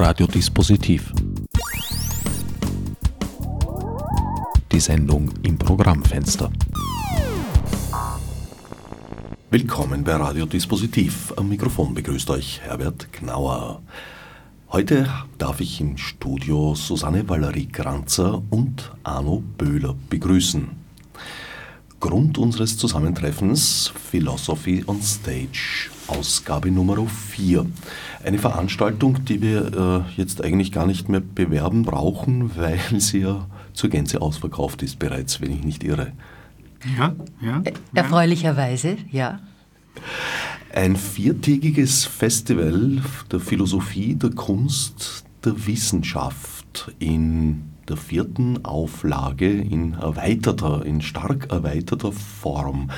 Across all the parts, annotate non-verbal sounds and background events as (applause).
Radiodispositiv. Die Sendung im Programmfenster. Willkommen bei Radiodispositiv. Am Mikrofon begrüßt euch Herbert Knauer. Heute darf ich im Studio Susanne Valerie Kranzer und Arno Böhler begrüßen. Grund unseres Zusammentreffens Philosophy on Stage, Ausgabe Nummer 4. Eine Veranstaltung, die wir äh, jetzt eigentlich gar nicht mehr bewerben brauchen, weil sie ja zur Gänze ausverkauft ist bereits, wenn ich nicht irre. Ja, ja. ja. Erfreulicherweise, ja. Ein viertägiges Festival der Philosophie, der Kunst, der Wissenschaft in der vierten Auflage in erweiterter, in stark erweiterter Form.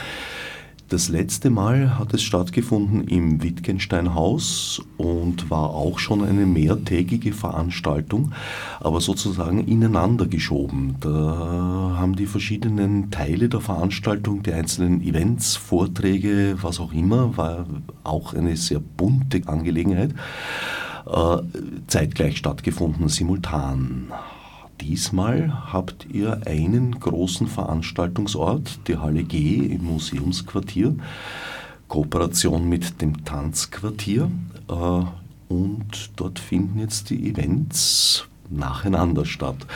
Das letzte Mal hat es stattgefunden im Wittgenstein-Haus und war auch schon eine mehrtägige Veranstaltung, aber sozusagen ineinander geschoben. Da haben die verschiedenen Teile der Veranstaltung, die einzelnen Events, Vorträge, was auch immer, war auch eine sehr bunte Angelegenheit, äh, zeitgleich stattgefunden, simultan. Diesmal habt ihr einen großen Veranstaltungsort, die Halle G im Museumsquartier, Kooperation mit dem Tanzquartier äh, und dort finden jetzt die Events nacheinander statt.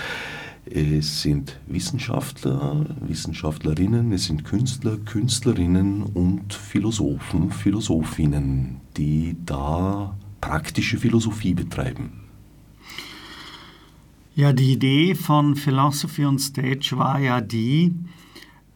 Es sind Wissenschaftler, Wissenschaftlerinnen, es sind Künstler, Künstlerinnen und Philosophen, Philosophinnen, die da praktische Philosophie betreiben. Ja, die Idee von Philosophy on Stage war ja die,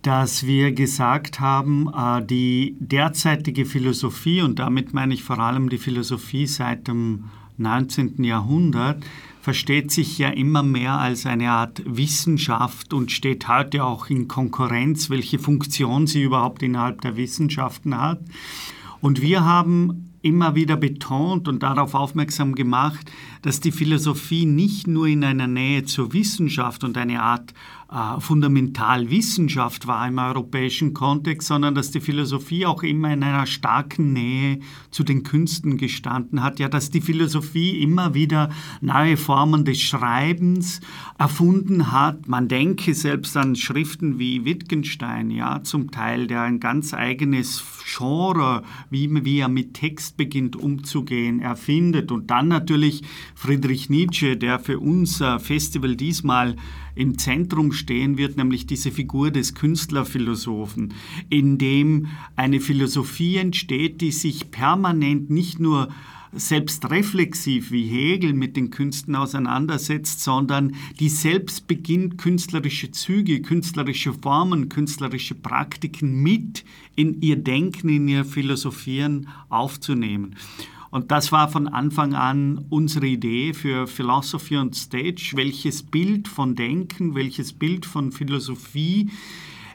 dass wir gesagt haben, äh, die derzeitige Philosophie, und damit meine ich vor allem die Philosophie seit dem 19. Jahrhundert, versteht sich ja immer mehr als eine Art Wissenschaft und steht heute auch in Konkurrenz, welche Funktion sie überhaupt innerhalb der Wissenschaften hat. Und wir haben immer wieder betont und darauf aufmerksam gemacht, dass die Philosophie nicht nur in einer Nähe zur Wissenschaft und eine Art äh, Fundamentalwissenschaft war im europäischen Kontext, sondern dass die Philosophie auch immer in einer starken Nähe zu den Künsten gestanden hat. Ja, dass die Philosophie immer wieder neue Formen des Schreibens erfunden hat. Man denke selbst an Schriften wie Wittgenstein, ja, zum Teil, der ein ganz eigenes Genre, wie, wie er mit Text beginnt umzugehen, erfindet. Und dann natürlich Friedrich Nietzsche, der für unser Festival diesmal im Zentrum stehen wird, nämlich diese Figur des Künstlerphilosophen, in dem eine Philosophie entsteht, die sich permanent nicht nur selbstreflexiv wie Hegel mit den Künsten auseinandersetzt, sondern die selbst beginnt, künstlerische Züge, künstlerische Formen, künstlerische Praktiken mit in ihr Denken, in ihr Philosophieren aufzunehmen. Und das war von Anfang an unsere Idee für Philosophy on Stage, welches Bild von Denken, welches Bild von Philosophie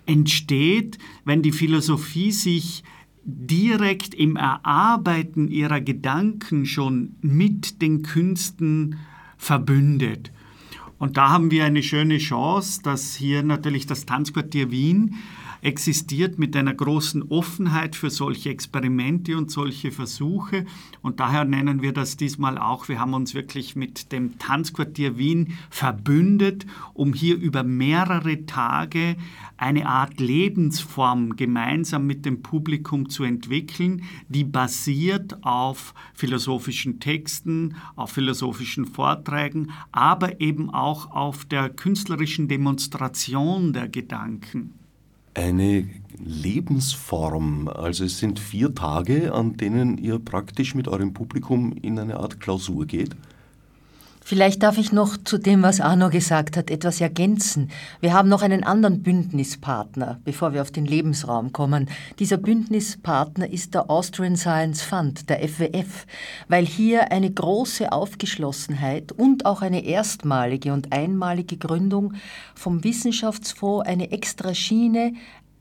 entsteht, wenn die Philosophie sich direkt im Erarbeiten ihrer Gedanken schon mit den Künsten verbündet. Und da haben wir eine schöne Chance, dass hier natürlich das Tanzquartier Wien existiert mit einer großen Offenheit für solche Experimente und solche Versuche. Und daher nennen wir das diesmal auch, wir haben uns wirklich mit dem Tanzquartier Wien verbündet, um hier über mehrere Tage eine Art Lebensform gemeinsam mit dem Publikum zu entwickeln, die basiert auf philosophischen Texten, auf philosophischen Vorträgen, aber eben auch auf der künstlerischen Demonstration der Gedanken eine Lebensform. Also es sind vier Tage, an denen ihr praktisch mit eurem Publikum in eine Art Klausur geht. Vielleicht darf ich noch zu dem, was Arno gesagt hat, etwas ergänzen. Wir haben noch einen anderen Bündnispartner, bevor wir auf den Lebensraum kommen. Dieser Bündnispartner ist der Austrian Science Fund, der FWF, weil hier eine große Aufgeschlossenheit und auch eine erstmalige und einmalige Gründung vom Wissenschaftsfonds eine extra Schiene,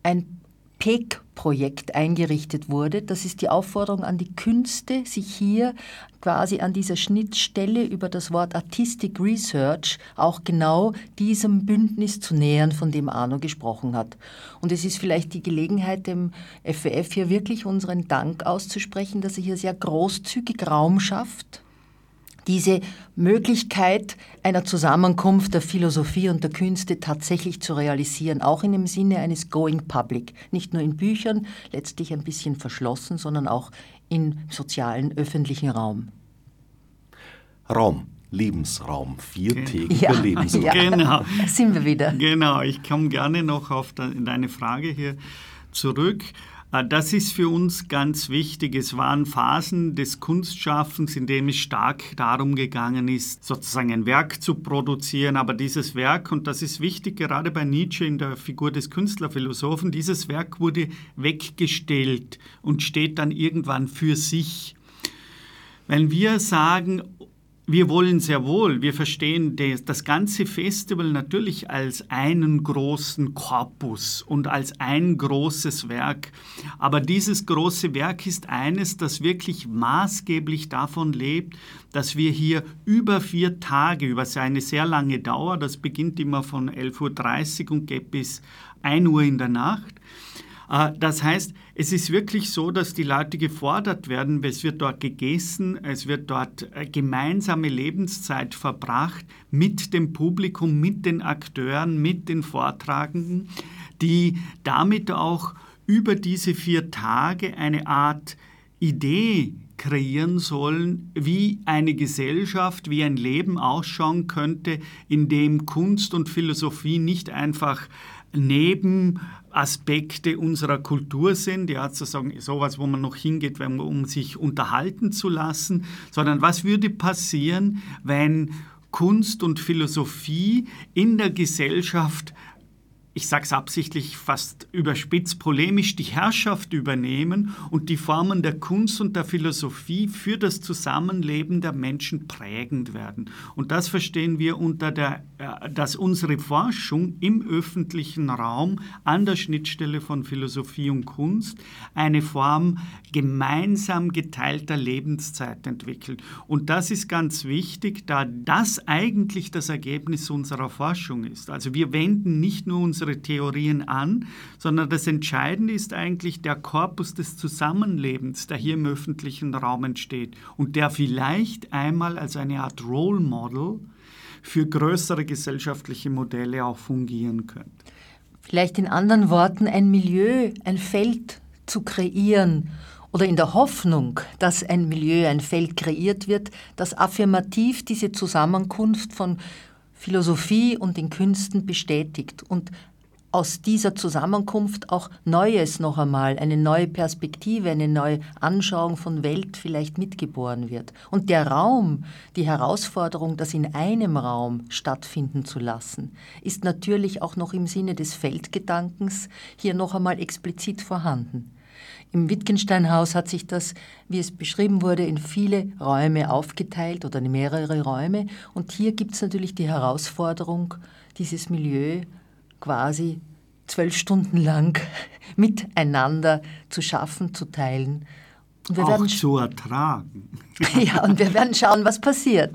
ein PEG-Projekt eingerichtet wurde. Das ist die Aufforderung an die Künste, sich hier quasi an dieser Schnittstelle über das Wort Artistic Research auch genau diesem Bündnis zu nähern, von dem Arno gesprochen hat. Und es ist vielleicht die Gelegenheit, dem FWF hier wirklich unseren Dank auszusprechen, dass er hier sehr großzügig Raum schafft diese Möglichkeit einer Zusammenkunft der Philosophie und der Künste tatsächlich zu realisieren, auch in dem Sinne eines Going Public. Nicht nur in Büchern, letztlich ein bisschen verschlossen, sondern auch im sozialen, öffentlichen Raum. Raum. Lebensraum, viertägiger ja, Lebensraum. Ja, genau. Da sind wir wieder. Genau, ich komme gerne noch auf deine Frage hier zurück. Äh, das ist für uns ganz wichtig. Es waren Phasen des Kunstschaffens, in denen es stark darum gegangen ist, sozusagen ein Werk zu produzieren. Aber dieses Werk, und das ist wichtig gerade bei Nietzsche in der Figur des Künstlerphilosophen, dieses Werk wurde weggestellt und steht dann irgendwann für sich. Wenn wir sagen, wir wollen sehr wohl, wir verstehen das ganze Festival natürlich als einen großen Korpus und als ein großes Werk. Aber dieses große Werk ist eines, das wirklich maßgeblich davon lebt, dass wir hier über vier Tage, über eine sehr lange Dauer, das beginnt immer von 11.30 Uhr und geht bis 1 Uhr in der Nacht, das heißt, es ist wirklich so, dass die Leute gefordert werden, es wird dort gegessen, es wird dort äh, gemeinsame Lebenszeit verbracht mit dem Publikum, mit den Akteuren, mit den Vortragenden, die damit auch über diese vier Tage eine Art Idee kreieren sollen, wie eine Gesellschaft, wie ein Leben ausschauen könnte, in dem Kunst und Philosophie nicht einfach Nebenaspekte unserer Kultur sind, ja, sozusagen sowas, wo man noch hingeht, um sich unterhalten zu lassen, sondern was würde passieren, wenn Kunst und Philosophie in der Gesellschaft ich sage es absichtlich fast überspitzt polemisch, die Herrschaft übernehmen und die Formen der Kunst und der Philosophie für das Zusammenleben der Menschen prägend werden. Und das verstehen wir unter der, äh, dass unsere Forschung im öffentlichen Raum an der Schnittstelle von Philosophie und Kunst eine Form gemeinsam geteilter Lebenszeit entwickelt. Und das ist ganz wichtig, da das eigentlich das Ergebnis unserer Forschung ist. Also wir wenden nicht nur unsere unsere Theorien an, sondern das Entscheidende ist eigentlich der Korpus des Zusammenlebens, der hier im öffentlichen Raum entsteht und der vielleicht einmal als eine Art Role Model für größere gesellschaftliche Modelle auch fungieren könnte. Vielleicht in anderen Worten ein Milieu, ein Feld zu kreieren oder in der Hoffnung, dass ein Milieu, ein Feld kreiert wird, das affirmativ diese Zusammenkunft von Philosophie und den Künsten bestätigt und aus dieser Zusammenkunft auch Neues noch einmal, eine neue Perspektive, eine neue Anschauung von Welt vielleicht mitgeboren wird. Und der Raum, die Herausforderung, das in einem Raum stattfinden zu lassen, ist natürlich auch noch im Sinne des Feldgedankens hier noch einmal explizit vorhanden. Im Wittgensteinhaus hat sich das, wie es beschrieben wurde, in viele Räume aufgeteilt oder in mehrere Räume. Und hier gibt es natürlich die Herausforderung, dieses Milieu quasi zwölf Stunden lang (laughs) miteinander zu schaffen, zu teilen. Und wir auch werden zu ertragen. (laughs) ja, und wir werden schauen, was passiert.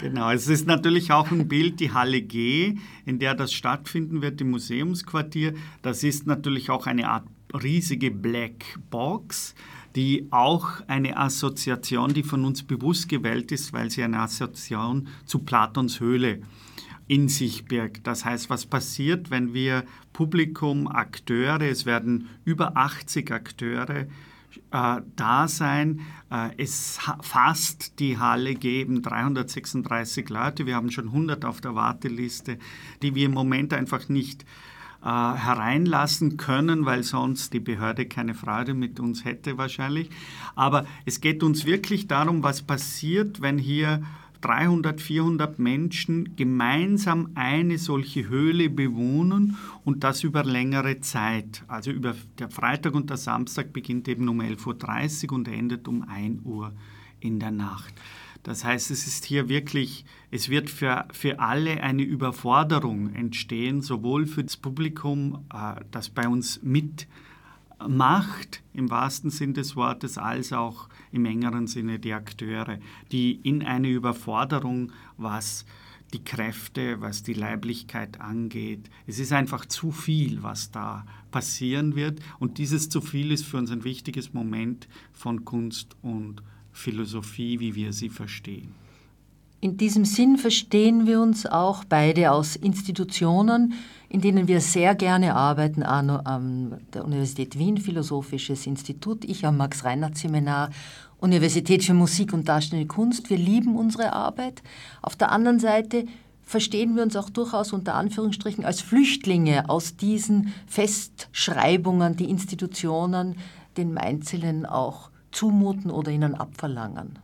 Genau, es ist natürlich auch ein Bild, die Halle G, in der das stattfinden wird, im Museumsquartier. Das ist natürlich auch eine Art riesige Black Box, die auch eine Assoziation, die von uns bewusst gewählt ist, weil sie eine Assoziation zu Platons Höhle ist in sich birgt. Das heißt, was passiert, wenn wir Publikum, Akteure, es werden über 80 Akteure äh, da sein. Äh, es fasst die Halle geben 336 Leute. Wir haben schon 100 auf der Warteliste, die wir im Moment einfach nicht äh, hereinlassen können, weil sonst die Behörde keine Freude mit uns hätte wahrscheinlich. Aber es geht uns wirklich darum, was passiert, wenn hier 300, 400 Menschen gemeinsam eine solche Höhle bewohnen und das über längere Zeit. Also über der Freitag und der Samstag beginnt eben um 11.30 Uhr und endet um 1 Uhr in der Nacht. Das heißt, es ist hier wirklich, es wird für, für alle eine Überforderung entstehen, sowohl für das Publikum, äh, das bei uns mit Macht im wahrsten Sinn des Wortes als auch im engeren Sinne die Akteure, die in eine Überforderung, was die Kräfte, was die Leiblichkeit angeht. Es ist einfach zu viel, was da passieren wird. Und dieses zu viel ist für uns ein wichtiges Moment von Kunst und Philosophie, wie wir sie verstehen. In diesem Sinn verstehen wir uns auch beide aus Institutionen, in denen wir sehr gerne arbeiten, an der Universität Wien, Philosophisches Institut, ich am Max-Reinhardt-Seminar, Universität für Musik und Darstellende Kunst. Wir lieben unsere Arbeit. Auf der anderen Seite verstehen wir uns auch durchaus unter Anführungsstrichen als Flüchtlinge aus diesen Festschreibungen, die Institutionen den Einzelnen auch zumuten oder ihnen abverlangen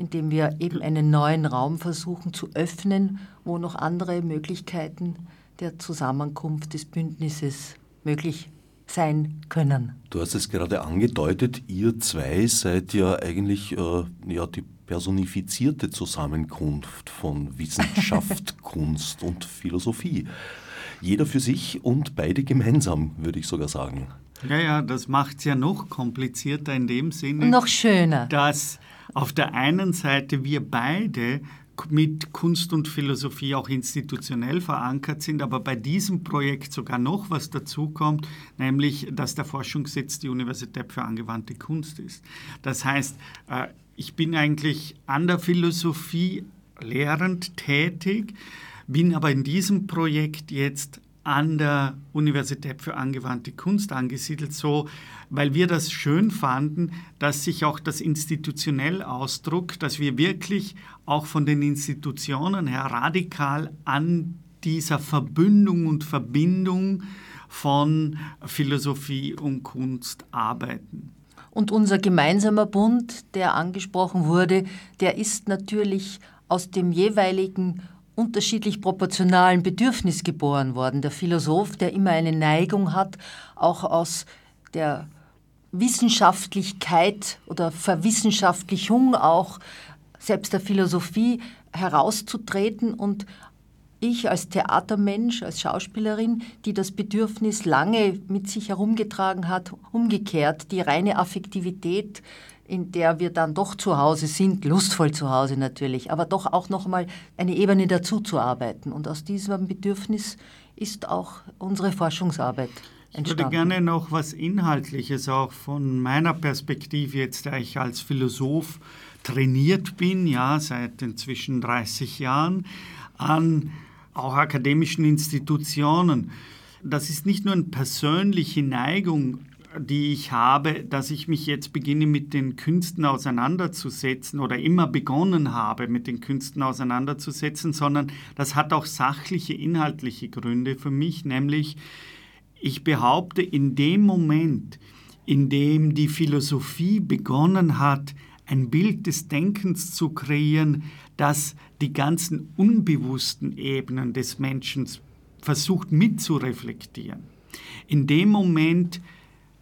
indem wir eben einen neuen Raum versuchen zu öffnen, wo noch andere Möglichkeiten der Zusammenkunft des Bündnisses möglich sein können. Du hast es gerade angedeutet, ihr zwei seid ja eigentlich äh, ja, die personifizierte Zusammenkunft von Wissenschaft, (laughs) Kunst und Philosophie. Jeder für sich und beide gemeinsam, würde ich sogar sagen. Ja, ja, das macht es ja noch komplizierter in dem Sinne. Noch schöner. Dass auf der einen Seite wir beide mit Kunst und Philosophie auch institutionell verankert sind, aber bei diesem Projekt sogar noch was dazukommt, nämlich dass der Forschungssitz die Universität für angewandte Kunst ist. Das heißt, äh, ich bin eigentlich an der Philosophie lehrend tätig, bin aber in diesem Projekt jetzt an der Universität für angewandte Kunst angesiedelt, so weil wir das schön fanden, dass sich auch das institutionell ausdruckt, dass wir wirklich auch von den Institutionen her radikal an dieser Verbündung und Verbindung von Philosophie und Kunst arbeiten. Und unser gemeinsamer Bund, der angesprochen wurde, der ist natürlich aus dem jeweiligen unterschiedlich proportionalen Bedürfnis geboren worden. Der Philosoph, der immer eine Neigung hat, auch aus der Wissenschaftlichkeit oder Verwissenschaftlichung auch selbst der Philosophie herauszutreten und ich als Theatermensch, als Schauspielerin, die das Bedürfnis lange mit sich herumgetragen hat, umgekehrt die reine Affektivität in der wir dann doch zu Hause sind, lustvoll zu Hause natürlich, aber doch auch noch mal eine Ebene dazu zu arbeiten. Und aus diesem Bedürfnis ist auch unsere Forschungsarbeit entstanden. Ich würde gerne noch was Inhaltliches auch von meiner Perspektive jetzt, da ich als Philosoph trainiert bin, ja, seit inzwischen 30 Jahren, an auch akademischen Institutionen. Das ist nicht nur eine persönliche Neigung die ich habe, dass ich mich jetzt beginne mit den Künsten auseinanderzusetzen oder immer begonnen habe, mit den Künsten auseinanderzusetzen, sondern das hat auch sachliche, inhaltliche Gründe für mich, nämlich ich behaupte, in dem Moment, in dem die Philosophie begonnen hat, ein Bild des Denkens zu kreieren, das die ganzen unbewussten Ebenen des Menschen versucht mitzureflektieren. In dem Moment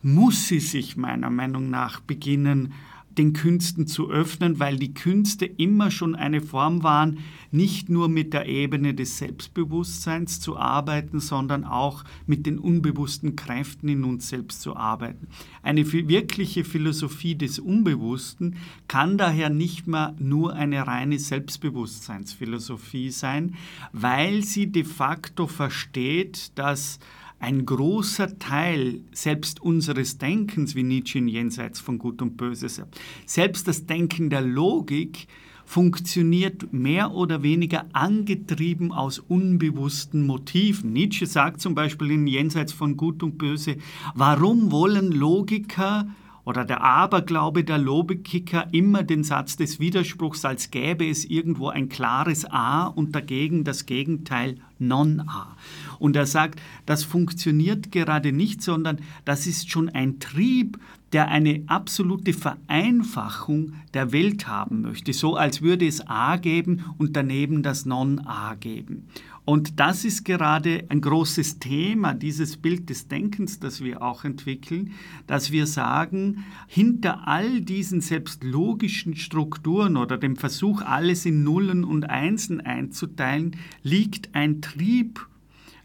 muss sie sich meiner Meinung nach beginnen, den Künsten zu öffnen, weil die Künste immer schon eine Form waren, nicht nur mit der Ebene des Selbstbewusstseins zu arbeiten, sondern auch mit den unbewussten Kräften in uns selbst zu arbeiten. Eine wirkliche Philosophie des Unbewussten kann daher nicht mehr nur eine reine Selbstbewusstseinsphilosophie sein, weil sie de facto versteht, dass ein großer Teil selbst unseres Denkens, wie Nietzsche in Jenseits von Gut und Böse sagt, selbst das Denken der Logik funktioniert mehr oder weniger angetrieben aus unbewussten Motiven. Nietzsche sagt zum Beispiel in Jenseits von Gut und Böse, warum wollen Logiker oder der Aberglaube der Logiker immer den Satz des Widerspruchs, als gäbe es irgendwo ein klares A und dagegen das Gegenteil Non-A. Und er sagt, das funktioniert gerade nicht, sondern das ist schon ein Trieb, der eine absolute Vereinfachung der Welt haben möchte, so als würde es A geben und daneben das Non-A geben. Und das ist gerade ein großes Thema, dieses Bild des Denkens, das wir auch entwickeln, dass wir sagen, hinter all diesen selbst logischen Strukturen oder dem Versuch, alles in Nullen und Einsen einzuteilen, liegt ein Trieb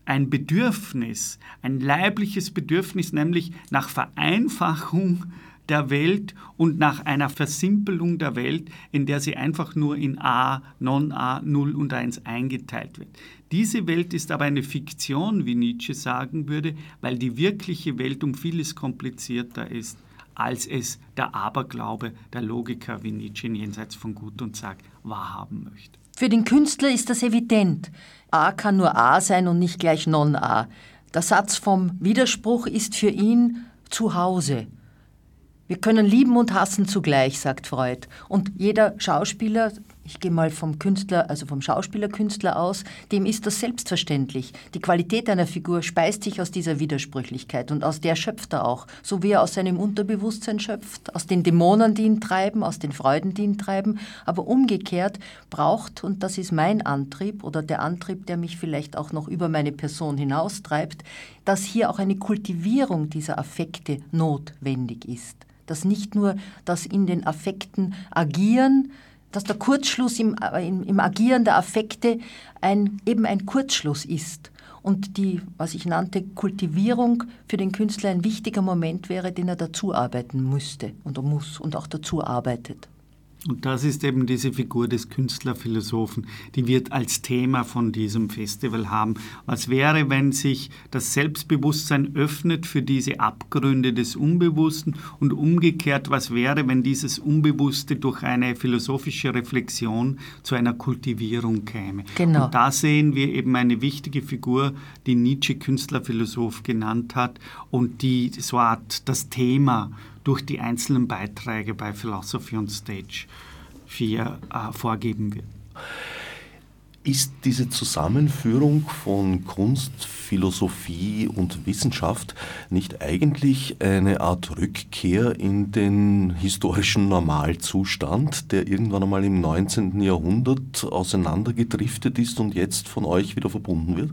ein Bedürfnis, ein leibliches Bedürfnis, nämlich nach Vereinfachung der Welt und nach einer Versimpelung der Welt, in der sie einfach nur in A, Non-A, 0 und 1 eingeteilt wird. Diese Welt ist aber eine Fiktion, wie Nietzsche sagen würde, weil die wirkliche Welt um vieles komplizierter ist als es der Aberglaube der Logiker wie Nietzsche in Jenseits von Gut und Sag wahrhaben möchte. Für den Künstler ist das evident. A kann nur A sein und nicht gleich Non-A. Der Satz vom Widerspruch ist für ihn zu Hause. Wir können lieben und hassen zugleich, sagt Freud. Und jeder Schauspieler, ich gehe mal vom Künstler, also vom Schauspielerkünstler aus, dem ist das selbstverständlich. Die Qualität einer Figur speist sich aus dieser Widersprüchlichkeit und aus der schöpft er auch, so wie er aus seinem Unterbewusstsein schöpft, aus den Dämonen, die ihn treiben, aus den Freuden, die ihn treiben. Aber umgekehrt braucht, und das ist mein Antrieb oder der Antrieb, der mich vielleicht auch noch über meine Person hinaustreibt, dass hier auch eine Kultivierung dieser Affekte notwendig ist dass nicht nur das in den Affekten agieren, dass der Kurzschluss im, äh, im, im Agieren der Affekte ein, eben ein Kurzschluss ist und die, was ich nannte, Kultivierung für den Künstler ein wichtiger Moment wäre, den er dazu arbeiten müsste und muss und auch dazu arbeitet. Und das ist eben diese Figur des Künstlerphilosophen, die wird als Thema von diesem Festival haben. Was wäre, wenn sich das Selbstbewusstsein öffnet für diese Abgründe des Unbewussten und umgekehrt, was wäre, wenn dieses Unbewusste durch eine philosophische Reflexion zu einer Kultivierung käme. Genau. Und da sehen wir eben eine wichtige Figur, die Nietzsche Künstlerphilosoph genannt hat und die so Art das Thema durch die einzelnen Beiträge bei Philosophy on Stage 4 äh, vorgeben wird. Ist diese Zusammenführung von Kunst, Philosophie und Wissenschaft nicht eigentlich eine Art Rückkehr in den historischen Normalzustand, der irgendwann einmal im 19. Jahrhundert auseinandergedriftet ist und jetzt von euch wieder verbunden wird?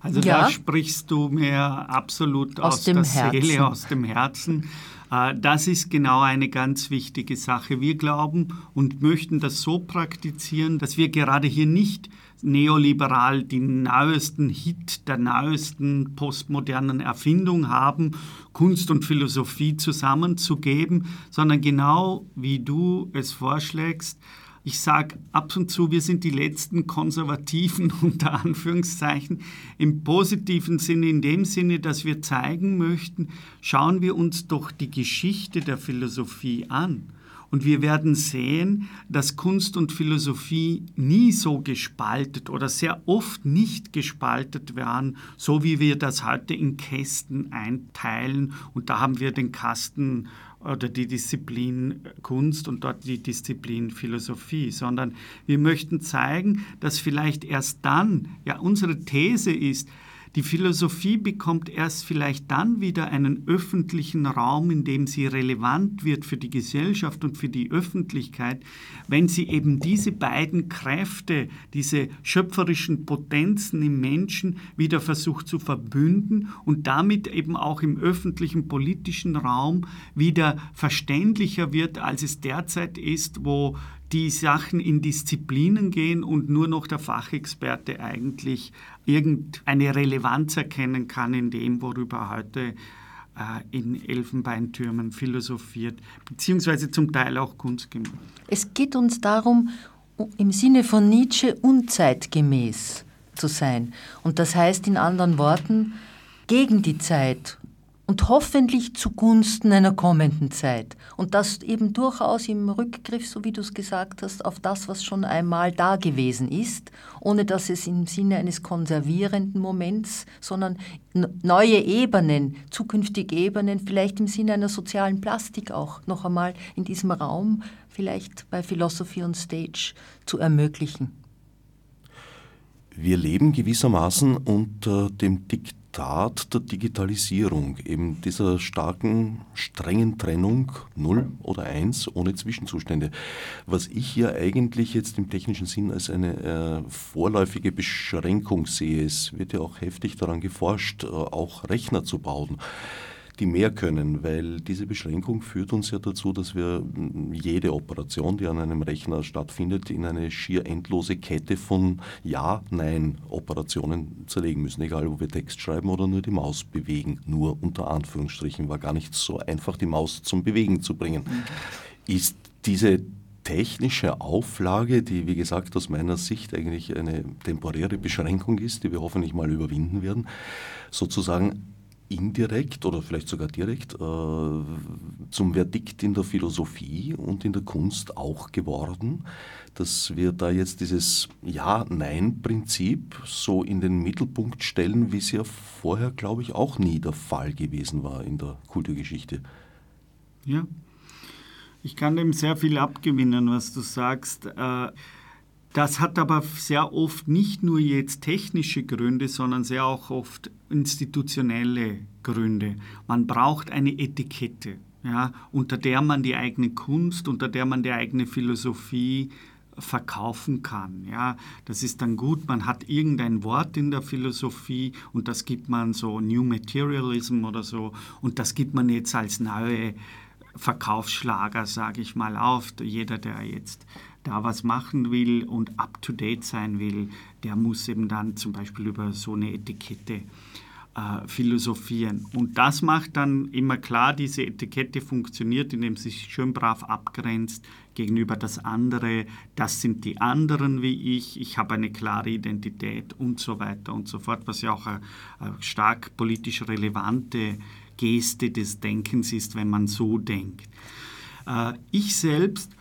Also ja. da sprichst du mir absolut aus, aus der Herzen. Seele, aus dem Herzen. Äh, das ist genau eine ganz wichtige Sache. Wir glauben und möchten das so praktizieren, dass wir gerade hier nicht neoliberal den neuesten Hit der neuesten postmodernen Erfindung haben, Kunst und Philosophie zusammenzugeben, sondern genau wie du es vorschlägst, ich sage ab und zu, wir sind die letzten Konservativen (laughs) unter Anführungszeichen im positiven Sinne, in dem Sinne, dass wir zeigen möchten, schauen wir uns doch die Geschichte der Philosophie an. Und wir werden sehen, dass Kunst und Philosophie nie so gespaltet oder sehr oft nicht gespaltet werden, so wie wir das heute in Kästen einteilen. Und da haben wir den Kasten oder die Disziplin Kunst und dort die Disziplin Philosophie, sondern wir möchten zeigen, dass vielleicht erst dann, ja unsere These ist, die Philosophie bekommt erst vielleicht dann wieder einen öffentlichen Raum, in dem sie relevant wird für die Gesellschaft und für die Öffentlichkeit, wenn sie eben diese beiden Kräfte, diese schöpferischen Potenzen im Menschen wieder versucht zu verbünden und damit eben auch im öffentlichen politischen Raum wieder verständlicher wird, als es derzeit ist, wo die Sachen in Disziplinen gehen und nur noch der Fachexperte eigentlich irgendeine Relevanz erkennen kann in dem, worüber heute äh, in Elfenbeintürmen philosophiert, beziehungsweise zum Teil auch Kunst gemacht. Es geht uns darum, im Sinne von Nietzsche unzeitgemäß zu sein. Und das heißt in anderen Worten, gegen die Zeit und hoffentlich zugunsten einer kommenden Zeit. Und das eben durchaus im Rückgriff, so wie du es gesagt hast, auf das, was schon einmal da gewesen ist, ohne dass es im Sinne eines konservierenden Moments, sondern neue Ebenen, zukünftige Ebenen, vielleicht im Sinne einer sozialen Plastik auch noch einmal in diesem Raum, vielleicht bei Philosophy on Stage zu ermöglichen. Wir leben gewissermaßen unter dem Diktat Tat der Digitalisierung, eben dieser starken, strengen Trennung 0 oder 1 ohne Zwischenzustände. Was ich hier eigentlich jetzt im technischen Sinn als eine äh, vorläufige Beschränkung sehe, es wird ja auch heftig daran geforscht, äh, auch Rechner zu bauen die mehr können, weil diese Beschränkung führt uns ja dazu, dass wir jede Operation, die an einem Rechner stattfindet, in eine schier endlose Kette von Ja, Nein Operationen zerlegen müssen, egal ob wir Text schreiben oder nur die Maus bewegen. Nur unter Anführungsstrichen war gar nicht so einfach, die Maus zum Bewegen zu bringen. Ist diese technische Auflage, die wie gesagt aus meiner Sicht eigentlich eine temporäre Beschränkung ist, die wir hoffentlich mal überwinden werden, sozusagen indirekt oder vielleicht sogar direkt äh, zum Verdikt in der Philosophie und in der Kunst auch geworden, dass wir da jetzt dieses Ja-Nein-Prinzip so in den Mittelpunkt stellen, wie es ja vorher, glaube ich, auch nie der Fall gewesen war in der Kulturgeschichte. Ja, ich kann dem sehr viel abgewinnen, was du sagst. Äh, das hat aber sehr oft nicht nur jetzt technische Gründe, sondern sehr auch oft institutionelle Gründe. Man braucht eine Etikette, ja, unter der man die eigene Kunst, unter der man die eigene Philosophie verkaufen kann. Ja, das ist dann gut, man hat irgendein Wort in der Philosophie und das gibt man so New Materialism oder so und das gibt man jetzt als neue Verkaufsschlager, sage ich mal, auf. Jeder, der jetzt da was machen will und up-to-date sein will, der muss eben dann zum Beispiel über so eine Etikette äh, philosophieren. Und das macht dann immer klar, diese Etikette funktioniert, indem sie sich schön brav abgrenzt gegenüber das andere. Das sind die anderen wie ich, ich habe eine klare Identität und so weiter und so fort, was ja auch eine, eine stark politisch relevante Geste des Denkens ist, wenn man so denkt. Äh, ich selbst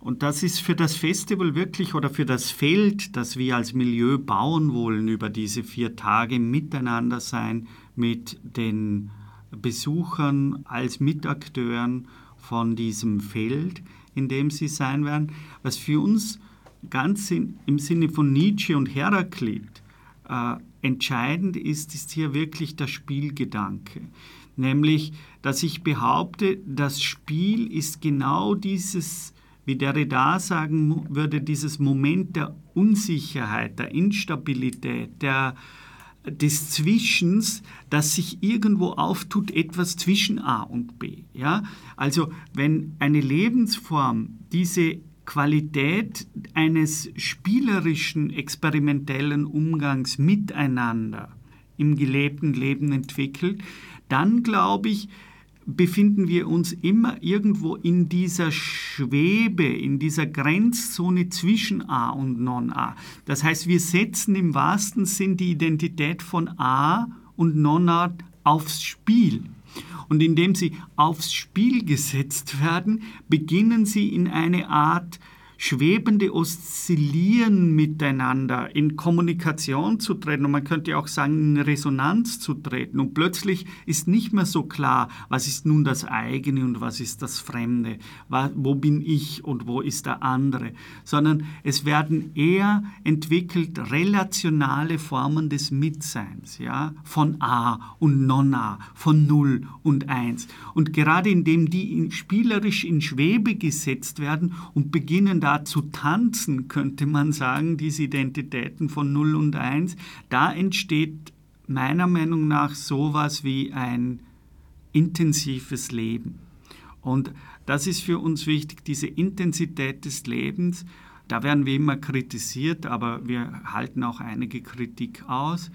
und das ist für das Festival wirklich oder für das Feld, das wir als Milieu bauen wollen über diese vier Tage miteinander sein mit den Besuchern als Mitakteuren von diesem Feld, in dem sie sein werden. Was für uns ganz in, im Sinne von Nietzsche und Heraklit äh, entscheidend ist, ist hier wirklich der Spielgedanke. Nämlich, dass ich behaupte, das Spiel ist genau dieses wie Derrida sagen würde, dieses Moment der Unsicherheit, der Instabilität, der, des Zwischens, dass sich irgendwo auftut, etwas zwischen A und B. Ja? Also wenn eine Lebensform diese Qualität eines spielerischen, experimentellen Umgangs miteinander im gelebten Leben entwickelt, dann glaube ich, befinden wir uns immer irgendwo in dieser Schwebe, in dieser Grenzzone zwischen A und Non-A. Das heißt, wir setzen im wahrsten Sinn die Identität von A und Non-A aufs Spiel. Und indem sie aufs Spiel gesetzt werden, beginnen sie in eine Art schwebende Oszillieren miteinander in Kommunikation zu treten und man könnte auch sagen, in Resonanz zu treten. Und plötzlich ist nicht mehr so klar, was ist nun das eigene und was ist das Fremde, wo bin ich und wo ist der andere, sondern es werden eher entwickelt relationale Formen des Mitseins, ja, von A und Non-A, von Null und Eins. Und gerade indem die spielerisch in Schwebe gesetzt werden und beginnen da zu tanzen, könnte man sagen, diese Identitäten von 0 und 1, da entsteht meiner Meinung nach sowas wie ein intensives Leben. Und das ist für uns wichtig, diese Intensität des Lebens. Da werden wir immer kritisiert, aber wir halten auch einige Kritik aus.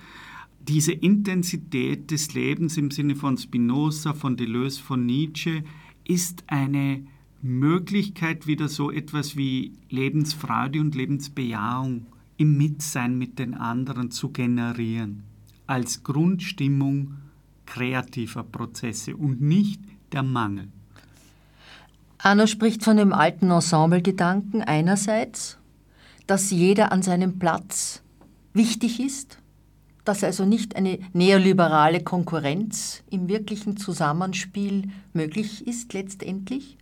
Diese Intensität des Lebens im Sinne von Spinoza, von Deleuze, von Nietzsche ist eine Möglichkeit, wieder so etwas wie Lebensfreude und Lebensbejahung im Mitsein mit den anderen zu generieren, als Grundstimmung kreativer Prozesse und nicht der Mangel. Arno spricht von dem alten Ensemblegedanken einerseits, dass jeder an seinem Platz wichtig ist, dass also nicht eine neoliberale Konkurrenz im wirklichen Zusammenspiel möglich ist letztendlich,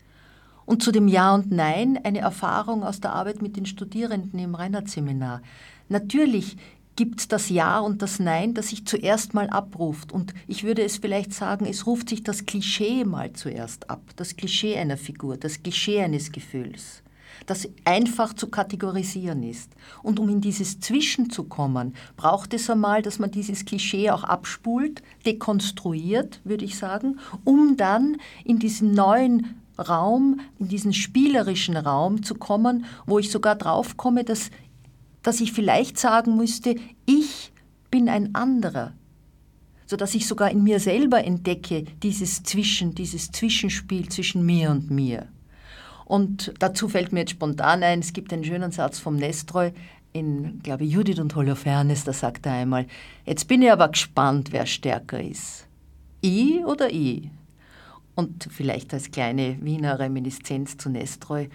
und zu dem Ja und Nein eine Erfahrung aus der Arbeit mit den Studierenden im Reinhardt-Seminar. Natürlich gibt es das Ja und das Nein, das sich zuerst mal abruft. Und ich würde es vielleicht sagen, es ruft sich das Klischee mal zuerst ab. Das Klischee einer Figur, das Klischee eines Gefühls, das einfach zu kategorisieren ist. Und um in dieses Zwischen zu kommen, braucht es einmal, dass man dieses Klischee auch abspult, dekonstruiert, würde ich sagen, um dann in diesen neuen Raum, in diesen spielerischen Raum zu kommen, wo ich sogar drauf komme, dass, dass ich vielleicht sagen müsste, ich bin ein anderer, sodass ich sogar in mir selber entdecke dieses Zwischen, dieses Zwischenspiel zwischen mir und mir. Und dazu fällt mir jetzt spontan ein, es gibt einen schönen Satz vom Nestroy in, glaube ich, Judith und Holofernes, da sagt er einmal, jetzt bin ich aber gespannt, wer stärker ist, I oder I? Und vielleicht als kleine Wiener Reminiszenz zu Nestroy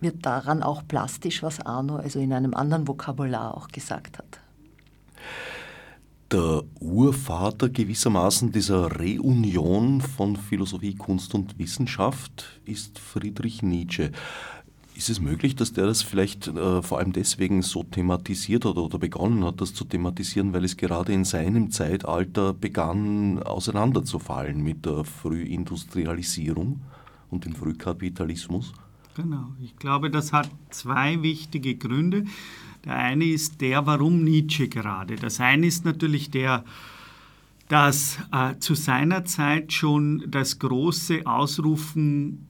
wird daran auch plastisch, was Arno also in einem anderen Vokabular auch gesagt hat. Der Urvater gewissermaßen dieser Reunion von Philosophie, Kunst und Wissenschaft ist Friedrich Nietzsche. Ist es möglich, dass der das vielleicht äh, vor allem deswegen so thematisiert hat oder begonnen hat, das zu thematisieren, weil es gerade in seinem Zeitalter begann auseinanderzufallen mit der Frühindustrialisierung und dem Frühkapitalismus? Genau, ich glaube, das hat zwei wichtige Gründe. Der eine ist der, warum Nietzsche gerade. Das eine ist natürlich der, dass äh, zu seiner Zeit schon das große Ausrufen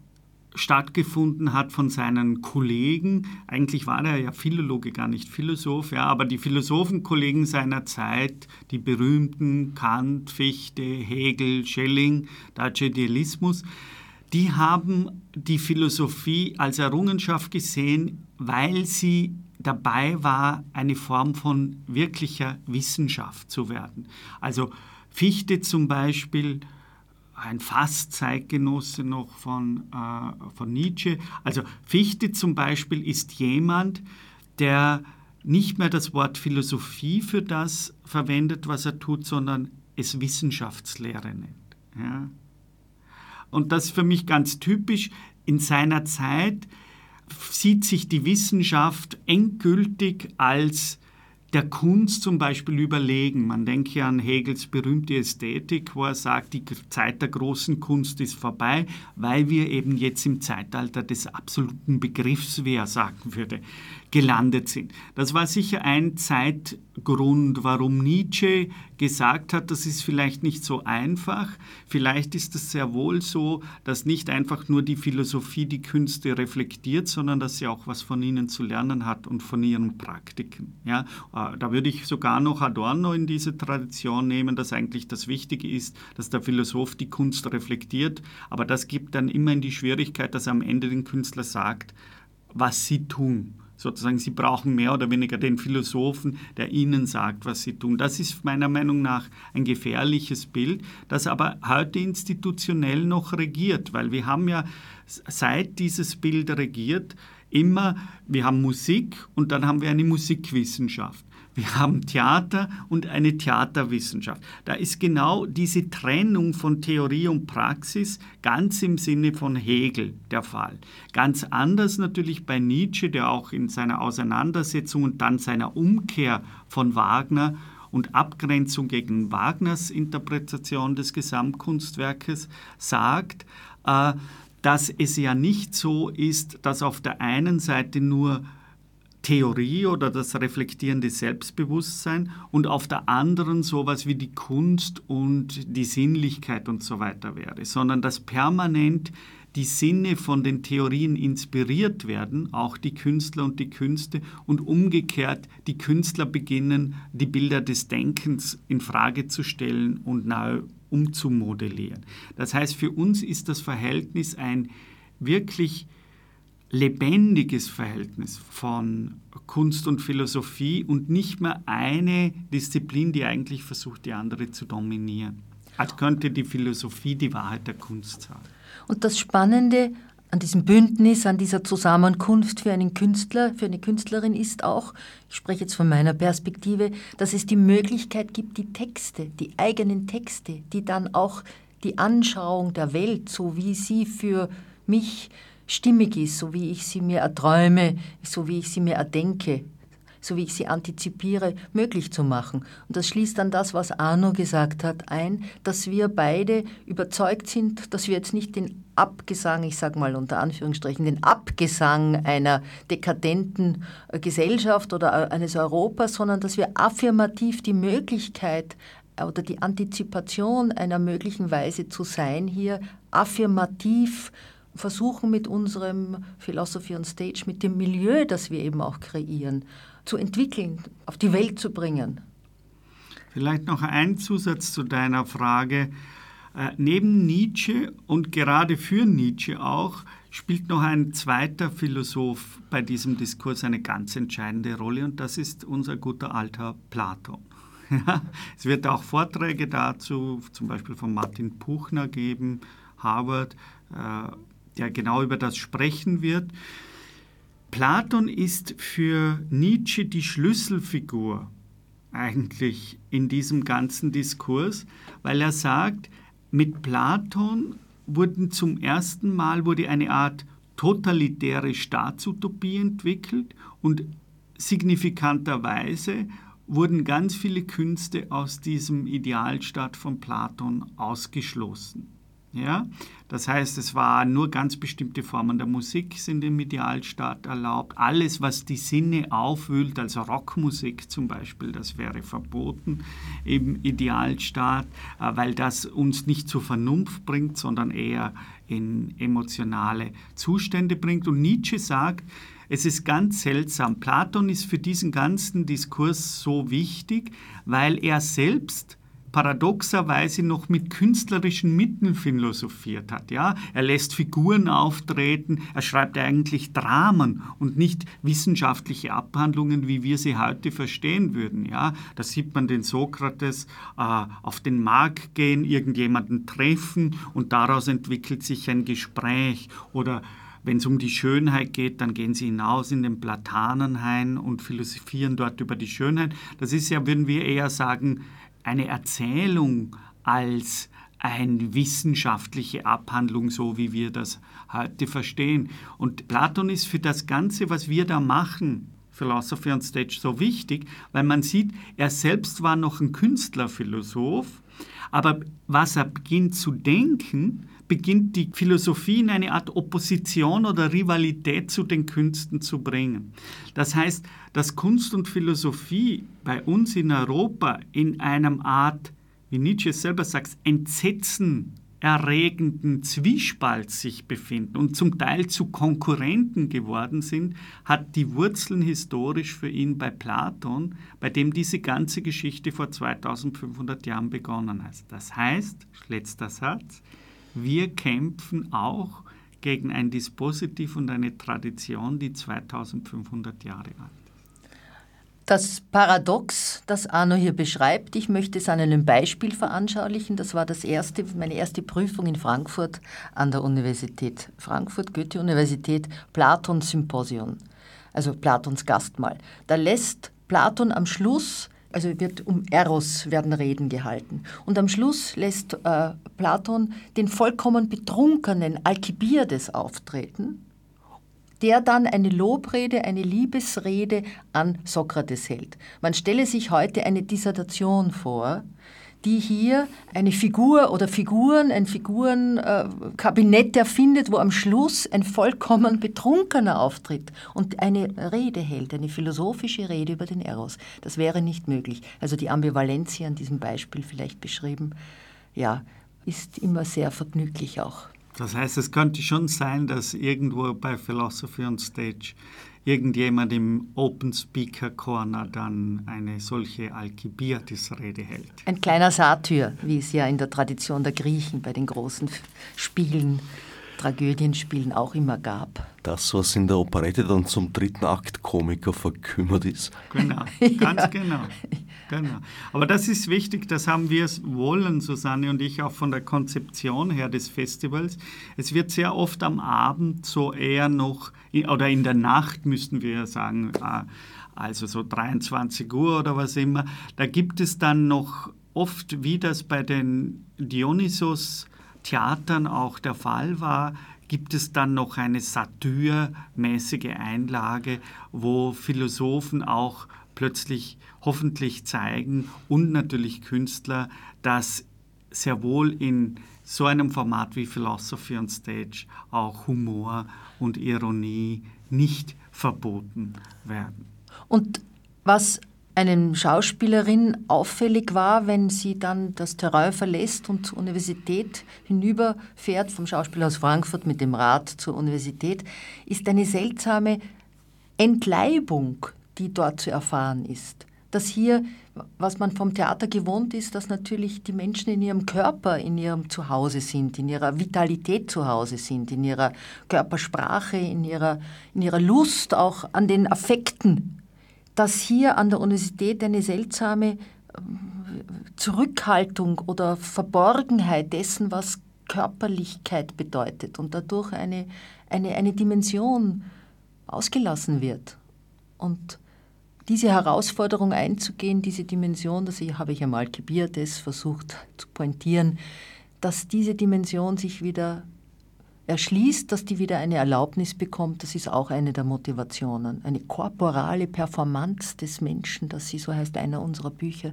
stattgefunden hat von seinen Kollegen. Eigentlich war er ja Philologe, gar nicht Philosoph, ja, aber die Philosophenkollegen seiner Zeit, die berühmten Kant, Fichte, Hegel, Schelling, Deutscher Idealismus, die haben die Philosophie als Errungenschaft gesehen, weil sie dabei war, eine Form von wirklicher Wissenschaft zu werden. Also Fichte zum Beispiel ein fast Zeitgenosse noch von, äh, von Nietzsche. Also Fichte zum Beispiel ist jemand, der nicht mehr das Wort Philosophie für das verwendet, was er tut, sondern es Wissenschaftslehre nennt. Ja. Und das ist für mich ganz typisch. In seiner Zeit sieht sich die Wissenschaft endgültig als der Kunst zum Beispiel überlegen. Man denke an Hegels berühmte Ästhetik, wo er sagt, die Zeit der großen Kunst ist vorbei, weil wir eben jetzt im Zeitalter des absoluten Begriffs, wie er sagen würde, gelandet sind. Das war sicher ein Zeitgrund, warum Nietzsche gesagt hat, das ist vielleicht nicht so einfach. Vielleicht ist es sehr wohl so, dass nicht einfach nur die Philosophie die Künste reflektiert, sondern dass sie auch was von ihnen zu lernen hat und von ihren Praktiken. Ja, äh, da würde ich sogar noch Adorno in diese Tradition nehmen, dass eigentlich das Wichtige ist, dass der Philosoph die Kunst reflektiert. Aber das gibt dann immer in die Schwierigkeit, dass er am Ende den Künstler sagt, was sie tun sozusagen, sie brauchen mehr oder weniger den Philosophen, der ihnen sagt, was sie tun. Das ist meiner Meinung nach ein gefährliches Bild, das aber heute institutionell noch regiert, weil wir haben ja seit dieses Bild regiert, immer, wir haben Musik und dann haben wir eine Musikwissenschaft. Wir haben Theater und eine Theaterwissenschaft. Da ist genau diese Trennung von Theorie und Praxis ganz im Sinne von Hegel der Fall. Ganz anders natürlich bei Nietzsche, der auch in seiner Auseinandersetzung und dann seiner Umkehr von Wagner und Abgrenzung gegen Wagners Interpretation des Gesamtkunstwerkes sagt, äh, dass es ja nicht so ist, dass auf der einen Seite nur Theorie oder das reflektierende Selbstbewusstsein und auf der anderen sowas wie die Kunst und die Sinnlichkeit und so weiter wäre, sondern dass permanent die Sinne von den Theorien inspiriert werden, auch die Künstler und die Künste, und umgekehrt die Künstler beginnen, die Bilder des Denkens in Frage zu stellen und neu umzumodellieren. Das heißt, für uns ist das Verhältnis ein wirklich lebendiges Verhältnis von Kunst und Philosophie und nicht mehr eine Disziplin, die eigentlich versucht, die andere zu dominieren. Als könnte die Philosophie die Wahrheit der Kunst sagen. Und das Spannende an diesem Bündnis, an dieser Zusammenkunft für einen Künstler, für eine Künstlerin ist auch, ich spreche jetzt von meiner Perspektive, dass es die Möglichkeit gibt, die Texte, die eigenen Texte, die dann auch die Anschauung der Welt, so wie sie für mich stimmig ist, so wie ich sie mir erträume, so wie ich sie mir erdenke, so wie ich sie antizipiere, möglich zu machen. Und das schließt dann das, was Arno gesagt hat, ein, dass wir beide überzeugt sind, dass wir jetzt nicht den Abgesang, ich sage mal unter Anführungsstrichen, den Abgesang einer dekadenten äh, Gesellschaft oder äh, eines Europas, sondern dass wir affirmativ die Möglichkeit oder die Antizipation einer möglichen Weise zu sein hier affirmativ versuchen mit unserem Philosophy on Stage, mit dem Milieu, das wir eben auch kreieren, zu entwickeln, auf die Welt zu bringen. Vielleicht noch ein Zusatz zu deiner Frage. Äh, neben Nietzsche und gerade für Nietzsche auch spielt noch ein zweiter Philosoph bei diesem Diskurs eine ganz entscheidende Rolle und das ist unser guter alter Platon. (laughs) es wird auch Vorträge dazu, zum Beispiel von Martin Puchner geben, Harvard, äh, der genau über das sprechen wird. Platon ist für Nietzsche die Schlüsselfigur eigentlich in diesem ganzen Diskurs, weil er sagt, mit Platon wurden zum ersten Mal wurde eine Art totalitäre Staatsutopie entwickelt und signifikanterweise wurden ganz viele Künste aus diesem Idealstaat von Platon ausgeschlossen. Ja? Das heißt, es waren nur ganz bestimmte Formen der Musik sind im Idealstaat erlaubt. Alles, was die Sinne aufwühlt, also Rockmusik zum Beispiel, das wäre verboten im Idealstaat, äh, weil das uns nicht zur Vernunft bringt, sondern eher in emotionale Zustände bringt. Und Nietzsche sagt, es ist ganz seltsam. Platon ist für diesen ganzen Diskurs so wichtig, weil er selbst paradoxerweise noch mit künstlerischen Mitteln philosophiert hat. Ja? Er lässt Figuren auftreten, er schreibt eigentlich Dramen und nicht wissenschaftliche Abhandlungen, wie wir sie heute verstehen würden. Ja? Da sieht man den Sokrates äh, auf den Markt gehen, irgendjemanden treffen und daraus entwickelt sich ein Gespräch oder wenn es um die Schönheit geht, dann gehen sie hinaus in den Platanenhain und philosophieren dort über die Schönheit. Das ist ja, würden wir eher sagen, eine Erzählung als eine wissenschaftliche Abhandlung, so wie wir das heute verstehen. Und Platon ist für das Ganze, was wir da machen, Philosophy on Stage, so wichtig, weil man sieht, er selbst war noch ein Künstlerphilosoph, aber was er beginnt zu denken, beginnt die Philosophie in eine Art Opposition oder Rivalität zu den Künsten zu bringen. Das heißt, dass Kunst und Philosophie bei uns in Europa in einem Art, wie Nietzsche selber sagt, Entsetzen erregenden Zwiespalt sich befinden und zum Teil zu Konkurrenten geworden sind, hat die Wurzeln historisch für ihn bei Platon, bei dem diese ganze Geschichte vor 2500 Jahren begonnen hat. Das heißt, letzter Satz, wir kämpfen auch gegen ein Dispositiv und eine Tradition, die 2500 Jahre alt ist. Das Paradox, das Arno hier beschreibt, ich möchte es an einem Beispiel veranschaulichen. Das war das erste, meine erste Prüfung in Frankfurt an der Universität Frankfurt, Goethe-Universität, Platons Symposion, also Platons Gastmahl. Da lässt Platon am Schluss also wird um Eros werden Reden gehalten. Und am Schluss lässt äh, Platon den vollkommen betrunkenen Alkibiades auftreten, der dann eine Lobrede, eine Liebesrede an Sokrates hält. Man stelle sich heute eine Dissertation vor, die hier eine Figur oder Figuren, ein Figurenkabinett erfindet, wo am Schluss ein vollkommen Betrunkener auftritt und eine Rede hält, eine philosophische Rede über den Eros. Das wäre nicht möglich. Also die Ambivalenz hier an diesem Beispiel vielleicht beschrieben, ja, ist immer sehr vergnüglich auch. Das heißt, es könnte schon sein, dass irgendwo bei Philosophy on Stage irgendjemand im Open Speaker Corner dann eine solche Alkibiades-Rede hält. Ein kleiner Satyr, wie es ja in der Tradition der Griechen bei den großen Spielen Tragödienspielen auch immer gab. Das, was in der Operette dann zum dritten Akt Komiker verkümmert ist. Genau, (laughs) ganz ja. genau. Genau. Aber das ist wichtig, das haben wir wollen, Susanne und ich, auch von der Konzeption her des Festivals. Es wird sehr oft am Abend so eher noch, oder in der Nacht müssten wir sagen, äh, also so 23 Uhr oder was immer, da gibt es dann noch oft, wie das bei den Dionysos Theatern auch der Fall war, gibt es dann noch eine satyrmäßige Einlage, wo Philosophen auch plötzlich hoffentlich zeigen und natürlich Künstler, dass sehr wohl in so einem Format wie Philosophy on Stage auch Humor und Ironie nicht verboten werden. Und was einer Schauspielerin auffällig war, wenn sie dann das Terrain verlässt und zur Universität hinüberfährt, vom Schauspiel aus Frankfurt mit dem Rad zur Universität, ist eine seltsame Entleibung, die dort zu erfahren ist. Dass hier, was man vom Theater gewohnt ist, dass natürlich die Menschen in ihrem Körper, in ihrem Zuhause sind, in ihrer Vitalität zu Hause sind, in ihrer Körpersprache, in ihrer, in ihrer Lust auch an den Affekten dass hier an der Universität eine seltsame Zurückhaltung oder Verborgenheit dessen, was Körperlichkeit bedeutet und dadurch eine, eine, eine Dimension ausgelassen wird. Und diese Herausforderung einzugehen, diese Dimension, das habe ich einmal Alcibiades versucht zu pointieren, dass diese Dimension sich wieder erschließt, dass die wieder eine Erlaubnis bekommt, das ist auch eine der Motivationen. Eine korporale Performance des Menschen, dass sie, so heißt einer unserer Bücher,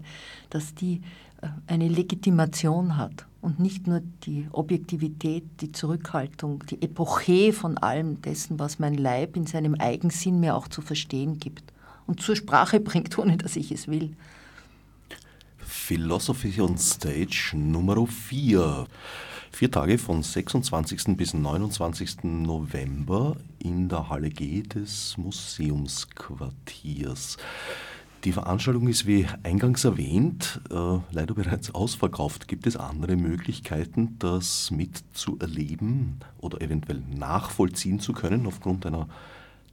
dass die äh, eine Legitimation hat und nicht nur die Objektivität, die Zurückhaltung, die Epoche von allem dessen, was mein Leib in seinem Eigensinn mir auch zu verstehen gibt und zur Sprache bringt, ohne dass ich es will. Philosophy on Stage Nummer 4. Vier Tage von 26. bis 29. November in der Halle G des Museumsquartiers. Die Veranstaltung ist wie eingangs erwähnt äh, leider bereits ausverkauft. Gibt es andere Möglichkeiten, das mitzuerleben oder eventuell nachvollziehen zu können aufgrund einer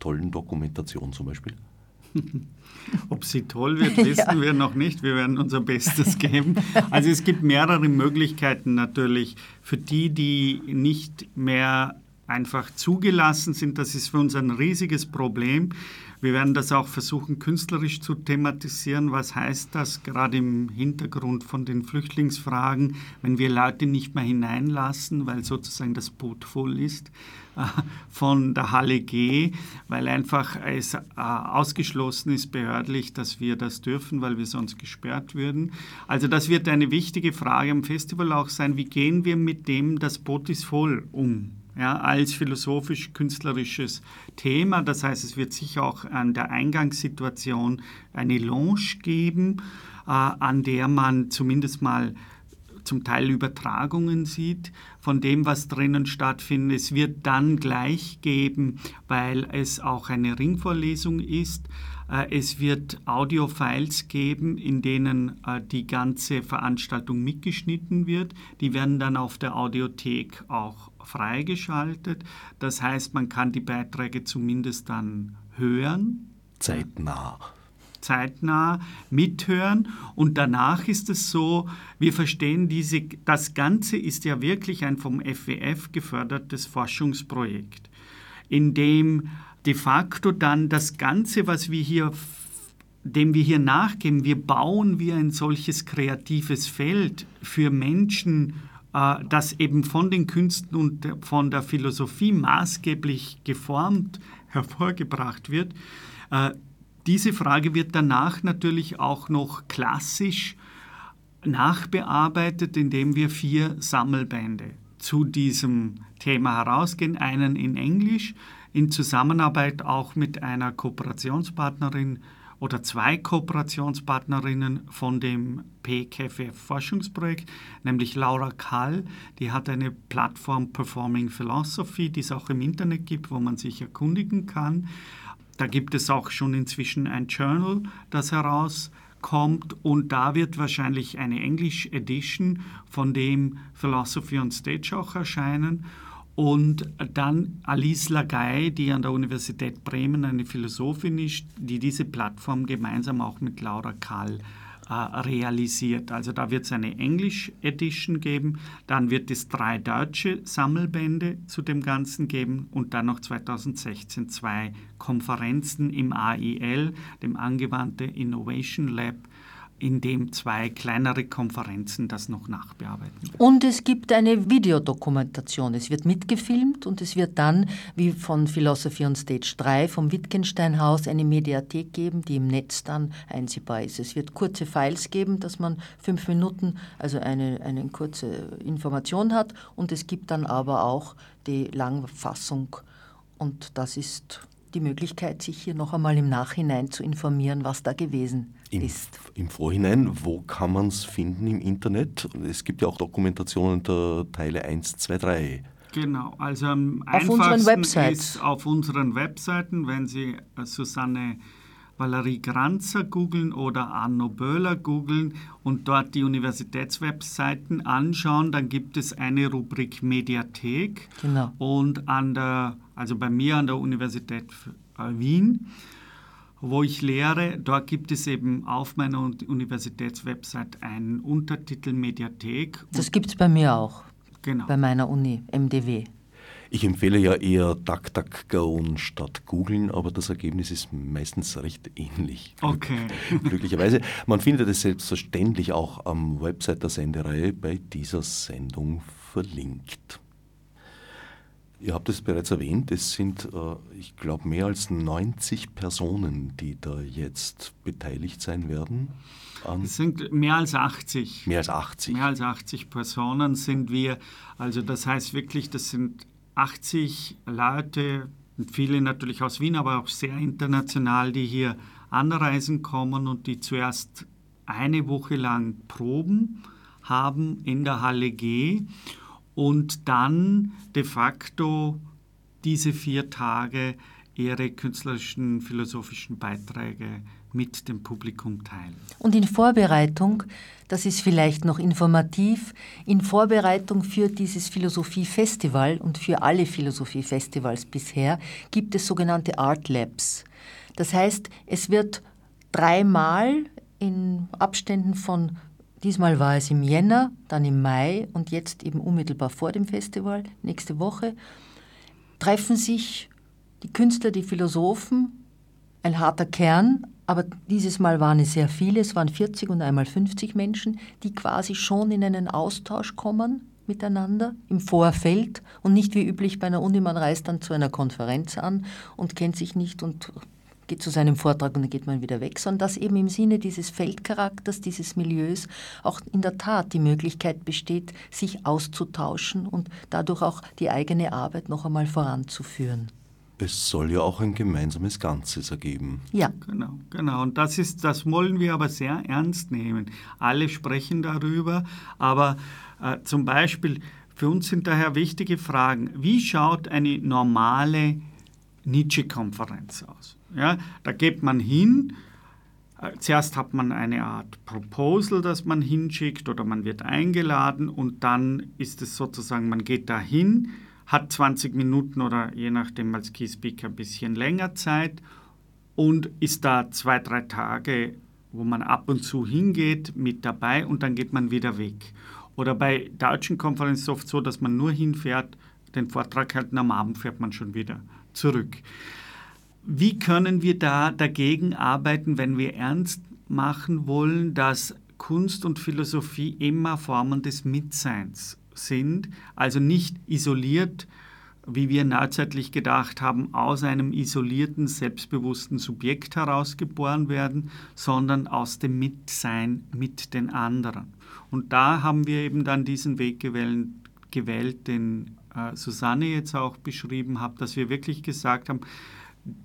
tollen Dokumentation zum Beispiel? Ob sie toll wird, (laughs) wissen ja. wir noch nicht. Wir werden unser Bestes geben. Also es gibt mehrere Möglichkeiten natürlich für die, die nicht mehr einfach zugelassen sind. Das ist für uns ein riesiges Problem. Wir werden das auch versuchen, künstlerisch zu thematisieren. Was heißt das gerade im Hintergrund von den Flüchtlingsfragen, wenn wir Leute nicht mehr hineinlassen, weil sozusagen das Boot voll ist (laughs) von der Halle G, weil einfach es äh, ausgeschlossen ist behördlich, dass wir das dürfen, weil wir sonst gesperrt würden. Also das wird eine wichtige Frage am Festival auch sein, wie gehen wir mit dem, das Boot ist voll um? ja, als philosophisch-künstlerisches Thema. Das heißt, es wird sicher auch an der Eingangssituation eine Lounge geben, äh, an der man zumindest mal zum Teil Übertragungen sieht von dem, was drinnen stattfindet. Es wird dann gleich geben, weil es auch eine Ringvorlesung ist. Äh, es wird Audiofiles geben, in denen äh, die ganze Veranstaltung mitgeschnitten wird. Die werden dann auf der Audiothek auch freigeschaltet. Das heißt, man kann die Beiträge zumindest dann hören. Zeitnah zeitnah mithören. Und danach ist es so, wir verstehen diese, das Ganze ist ja wirklich ein vom FWF gefördertes Forschungsprojekt, in dem de facto dann das Ganze, was wir hier dem wir hier nachgeben, wir bauen wie ein solches kreatives Feld für Menschen äh, das eben von den Künsten und von der Philosophie maßgeblich geformt hervorgebracht wird. Diese Frage wird danach natürlich auch noch klassisch nachbearbeitet, indem wir vier Sammelbände zu diesem Thema herausgehen. Einen in Englisch, in Zusammenarbeit auch mit einer Kooperationspartnerin oder zwei Kooperationspartnerinnen von dem PKFF Forschungsprojekt, nämlich Laura Kall, die hat eine Plattform Performing Philosophy, die es auch im Internet gibt, wo man sich erkundigen kann. Da gibt es auch schon inzwischen ein Journal, das herauskommt und da wird wahrscheinlich eine English Edition von dem Philosophy on Stage auch erscheinen. Und dann Alice Lagay, die an der Universität Bremen eine Philosophin ist, die diese Plattform gemeinsam auch mit Laura Kahl äh, realisiert. Also da wird es eine English Edition geben, dann wird es drei deutsche Sammelbände zu dem Ganzen geben und dann noch 2016 zwei Konferenzen im AIL, dem Angewandte Innovation Lab, in dem zwei kleinere Konferenzen das noch nachbearbeiten. Und es gibt eine Videodokumentation. Es wird mitgefilmt und es wird dann, wie von Philosophy on Stage 3 vom Wittgenstein Haus, eine Mediathek geben, die im Netz dann einsehbar ist. Es wird kurze Files geben, dass man fünf Minuten, also eine, eine kurze Information hat. Und es gibt dann aber auch die Langfassung. Und das ist die Möglichkeit, sich hier noch einmal im Nachhinein zu informieren, was da gewesen Im, ist. Im Vorhinein, wo kann man es finden im Internet? Es gibt ja auch Dokumentationen der Teile 1, 2, 3. Genau, also am auf einfachsten ist auf unseren Webseiten, wenn Sie äh, Susanne Valerie Granzer googeln oder Arno Böhler googeln und dort die Universitätswebseiten anschauen, dann gibt es eine Rubrik Mediathek. Genau. Und an der, also bei mir an der Universität äh, Wien wo ich lehre. Dort gibt es eben auf meiner Universitätswebsite einen Untertitel Mediathek. Das gibt es bei mir auch. Genau. Bei meiner Uni, MDW. Ich empfehle ja eher DuckDuckGo statt googeln, aber das Ergebnis ist meistens recht ähnlich. Okay. (laughs) Glücklicherweise. Man findet es selbstverständlich auch am Website der Sendereihe bei dieser Sendung verlinkt. Ihr habt es bereits erwähnt, es sind, äh, ich glaube, mehr als 90 Personen, die da jetzt beteiligt sein werden. Es sind mehr als 80. Mehr als 80. Mehr als 80 Personen sind wir. Also das heißt wirklich, das sind 80 Leute, viele natürlich aus Wien, aber auch sehr international, die hier anreisen kommen und die zuerst eine Woche lang Proben haben in der Halle G und dann de facto diese vier Tage ihre künstlerischen, philosophischen Beiträge mit dem Publikum teilen. Und in Vorbereitung, das ist vielleicht noch informativ, in Vorbereitung für dieses Philosophiefestival und für alle Philosophiefestivals bisher gibt es sogenannte Art Labs. Das heißt, es wird dreimal in Abständen von Diesmal war es im Jänner, dann im Mai und jetzt eben unmittelbar vor dem Festival, nächste Woche, treffen sich die Künstler, die Philosophen, ein harter Kern, aber dieses Mal waren es sehr viele, es waren 40 und einmal 50 Menschen, die quasi schon in einen Austausch kommen miteinander im Vorfeld und nicht wie üblich bei einer Uni, man reist dann zu einer Konferenz an und kennt sich nicht und geht zu seinem Vortrag und dann geht man wieder weg, sondern dass eben im Sinne dieses Feldcharakters, dieses Milieus auch in der Tat die Möglichkeit besteht, sich auszutauschen und dadurch auch die eigene Arbeit noch einmal voranzuführen. Es soll ja auch ein gemeinsames Ganzes ergeben. Ja. Genau, genau. Und das ist, das wollen wir aber sehr ernst nehmen. Alle sprechen darüber, aber äh, zum Beispiel für uns sind daher wichtige Fragen. Wie schaut eine normale Nietzsche-Konferenz aus? Ja, da geht man hin. Äh, zuerst hat man eine Art Proposal, das man hinschickt oder man wird eingeladen und dann ist es sozusagen, man geht dahin, hat 20 Minuten oder je nachdem als Key Speaker ein bisschen länger Zeit und ist da zwei, drei Tage, wo man ab und zu hingeht, mit dabei und dann geht man wieder weg. Oder bei deutschen Konferenzen ist es oft so, dass man nur hinfährt, den Vortrag hält und am Abend fährt man schon wieder zurück. Wie können wir da dagegen arbeiten, wenn wir ernst machen wollen, dass Kunst und Philosophie immer Formen des Mitseins sind, also nicht isoliert, wie wir neuzeitlich gedacht haben, aus einem isolierten, selbstbewussten Subjekt herausgeboren werden, sondern aus dem Mitsein mit den anderen. Und da haben wir eben dann diesen Weg gewählt, gewählt den äh, Susanne jetzt auch beschrieben hat, dass wir wirklich gesagt haben,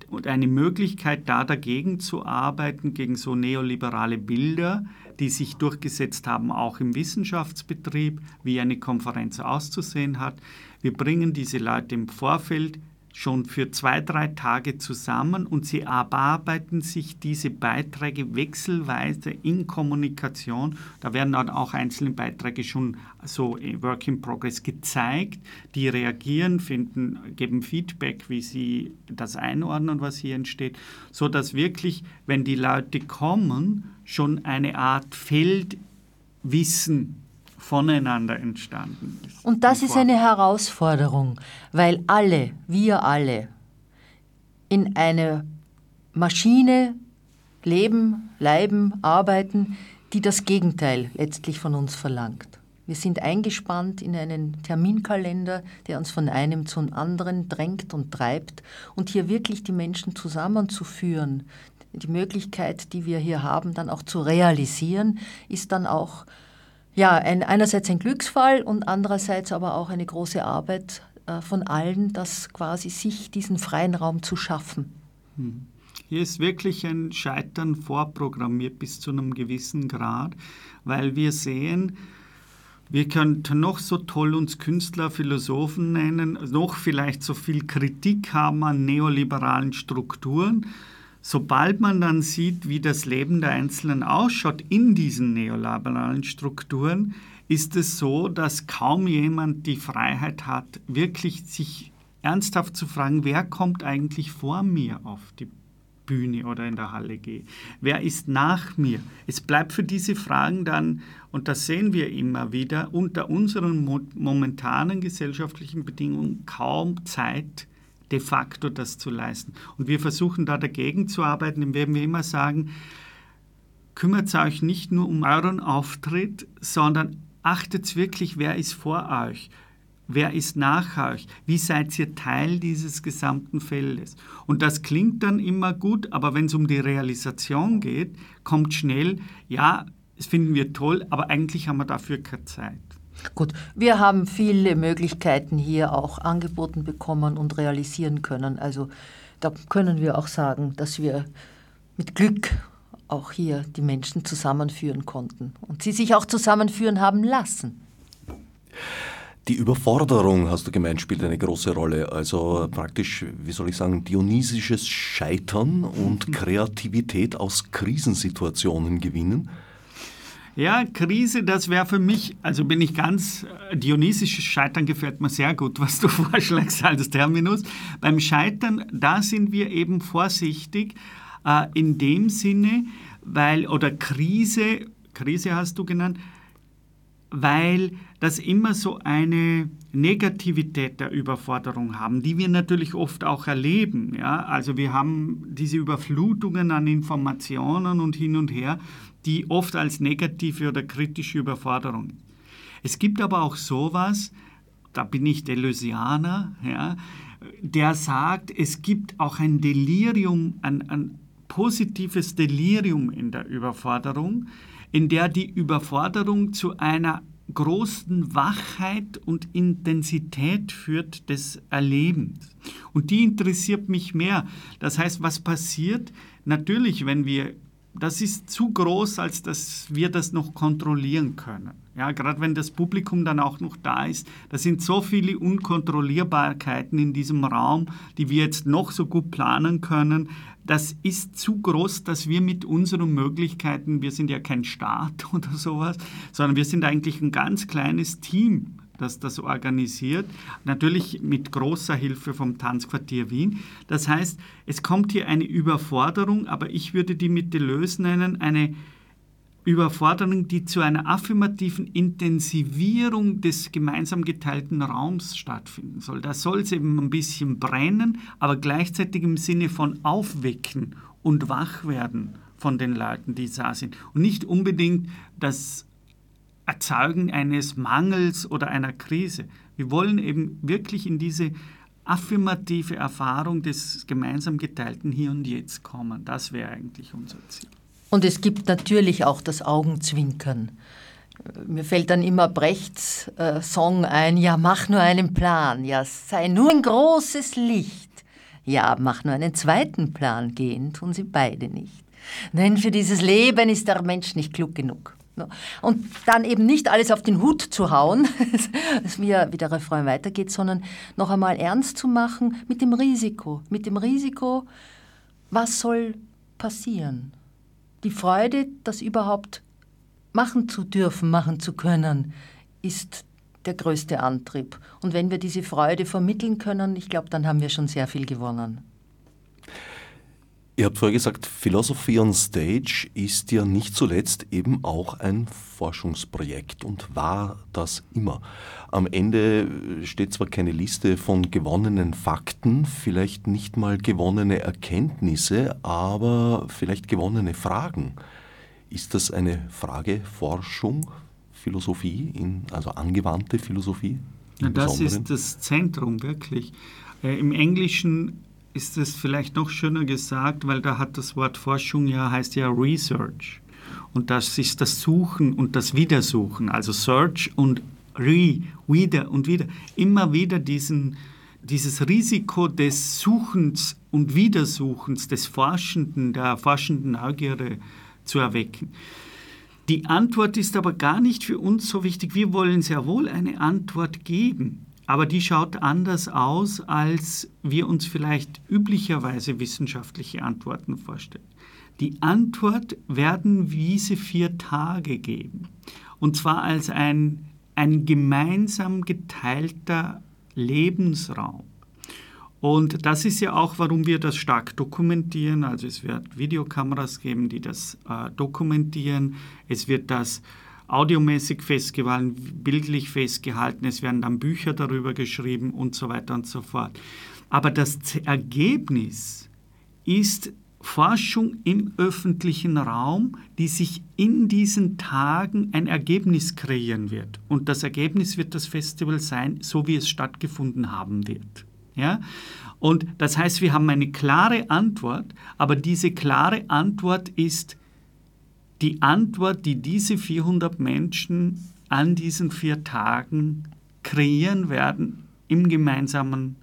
und eine Möglichkeit, da dagegen zu arbeiten, gegen so neoliberale Bilder, die sich durchgesetzt haben, auch im Wissenschaftsbetrieb, wie eine Konferenz auszusehen hat. Wir bringen diese Leute im Vorfeld schon für zwei, drei Tage zusammen und sie erarbeiten sich diese Beiträge wechselweise in Kommunikation. Da werden dann auch einzelne Beiträge schon so Work in Progress gezeigt. Die reagieren, finden, geben Feedback, wie sie das einordnen, was hier entsteht, so dass wirklich, wenn die Leute kommen, schon eine Art Feldwissen voneinander entstanden ist. Und das ist eine Herausforderung, weil alle, wir alle, in einer Maschine leben, leiben, arbeiten, die das Gegenteil letztlich von uns verlangt. Wir sind eingespannt in einen Terminkalender, der uns von einem zum anderen drängt und treibt. Und hier wirklich die Menschen zusammenzuführen, die Möglichkeit, die wir hier haben, dann auch zu realisieren, ist dann auch ja, ein, einerseits ein Glücksfall und andererseits aber auch eine große Arbeit äh, von allen, das quasi sich diesen freien Raum zu schaffen. Hm. Hier ist wirklich ein Scheitern vorprogrammiert bis zu einem gewissen Grad, weil wir sehen, wir könnten noch so toll uns Künstler, Philosophen nennen, noch vielleicht so viel Kritik haben an neoliberalen Strukturen. Sobald man dann sieht, wie das Leben der Einzelnen ausschaut in diesen neoliberalen Strukturen, ist es so, dass kaum jemand die Freiheit hat, wirklich sich ernsthaft zu fragen, wer kommt eigentlich vor mir auf die Bühne oder in der Halle gehe? Wer ist nach mir? Es bleibt für diese Fragen dann, und das sehen wir immer wieder, unter unseren momentanen gesellschaftlichen Bedingungen kaum Zeit, de facto das zu leisten. Und wir versuchen da dagegen zu arbeiten, indem wir immer sagen, kümmert euch nicht nur um euren Auftritt, sondern achtet wirklich, wer ist vor euch. Wer ist nach euch? Wie seid ihr Teil dieses gesamten Feldes? Und das klingt dann immer gut, aber wenn es um die Realisation geht, kommt schnell, ja, das finden wir toll, aber eigentlich haben wir dafür keine Zeit. Gut, wir haben viele Möglichkeiten hier auch angeboten bekommen und realisieren können. Also da können wir auch sagen, dass wir mit Glück auch hier die Menschen zusammenführen konnten und sie sich auch zusammenführen haben lassen. Die Überforderung, hast du gemeint, spielt eine große Rolle. Also praktisch, wie soll ich sagen, dionysisches Scheitern und Kreativität aus Krisensituationen gewinnen. Ja, Krise, das wäre für mich, also bin ich ganz, äh, dionysisches Scheitern gefällt mir sehr gut, (laughs) was du vorschlägst als Terminus. Beim Scheitern, da sind wir eben vorsichtig, äh, in dem Sinne, weil, oder Krise, Krise hast du genannt, weil das immer so eine Negativität der Überforderung haben, die wir natürlich oft auch erleben. Ja? Also wir haben diese Überflutungen an Informationen und hin und her, die oft als negative oder kritische Überforderung. Es gibt aber auch sowas, da bin ich Deleuzianer, ja, der sagt, es gibt auch ein Delirium, ein, ein positives Delirium in der Überforderung, in der die Überforderung zu einer großen Wachheit und Intensität führt des Erlebens. Und die interessiert mich mehr. Das heißt, was passiert? Natürlich, wenn wir, das ist zu groß, als dass wir das noch kontrollieren können. Ja, gerade wenn das Publikum dann auch noch da ist, da sind so viele Unkontrollierbarkeiten in diesem Raum, die wir jetzt noch so gut planen können. Das ist zu groß, dass wir mit unseren Möglichkeiten, wir sind ja kein Staat (laughs) oder sowas, sondern wir sind eigentlich ein ganz kleines Team, das das organisiert. Natürlich mit großer Hilfe vom Tanzquartier Wien. Das heißt, es kommt hier eine Überforderung, aber ich würde die mit Deleuze nennen, eine Überforderung, die zu einer affirmativen Intensivierung des gemeinsam geteilten Raums stattfinden soll. Da soll es eben ein bisschen brennen, aber gleichzeitig im Sinne von aufwecken und wach werden von den Leuten, die da sind. Und nicht unbedingt das Erzeugen eines Mangels oder einer Krise. Wir wollen eben wirklich in diese affirmative Erfahrung des gemeinsam geteilten Hier und Jetzt kommen. Das wäre eigentlich unser Ziel. Und es gibt natürlich auch das Augenzwinkern. Mir fällt dann immer Brechts äh, Song ein, ja, mach nur einen Plan, ja, sei nur ein großes Licht. Ja, mach nur einen zweiten Plan, gehen tun sie beide nicht. Denn für dieses Leben ist der Mensch nicht klug genug. Und dann eben nicht alles auf den Hut zu hauen, (laughs) wie, der Refrain weitergeht, sondern noch einmal ernst zu machen mit dem Risiko. Mit dem Risiko, was soll passieren? die Freude, das überhaupt machen zu dürfen, machen zu können, ist der größte Antrieb. Und wenn wir diese Freude vermitteln können, ich glaube, dann haben wir schon sehr viel gewonnen. Ihr habt vorher gesagt, Philosophy on Stage ist ja nicht zuletzt eben auch ein Forschungsprojekt und war das immer. Am Ende steht zwar keine Liste von gewonnenen Fakten, vielleicht nicht mal gewonnene Erkenntnisse, aber vielleicht gewonnene Fragen. Ist das eine Frage Forschung, Philosophie, in, also angewandte Philosophie? Ja, das ist das Zentrum wirklich. Äh, Im Englischen ist es vielleicht noch schöner gesagt, weil da hat das Wort Forschung ja heißt ja Research. Und das ist das Suchen und das Wiedersuchen, also Search und Re, wieder und wieder. Immer wieder diesen, dieses Risiko des Suchens und Wiedersuchens, des Forschenden, der forschenden Neugierde zu erwecken. Die Antwort ist aber gar nicht für uns so wichtig. Wir wollen sehr wohl eine Antwort geben. Aber die schaut anders aus, als wir uns vielleicht üblicherweise wissenschaftliche Antworten vorstellen. Die Antwort werden diese vier Tage geben. Und zwar als ein, ein gemeinsam geteilter Lebensraum. Und das ist ja auch, warum wir das stark dokumentieren. Also es wird Videokameras geben, die das äh, dokumentieren. Es wird das audiomäßig festgehalten, bildlich festgehalten. Es werden dann Bücher darüber geschrieben und so weiter und so fort. Aber das Ergebnis ist Forschung im öffentlichen Raum, die sich in diesen Tagen ein Ergebnis kreieren wird. Und das Ergebnis wird das Festival sein, so wie es stattgefunden haben wird. Ja? Und das heißt, wir haben eine klare Antwort, aber diese klare Antwort ist die Antwort, die diese 400 Menschen an diesen vier Tagen kreieren werden im gemeinsamen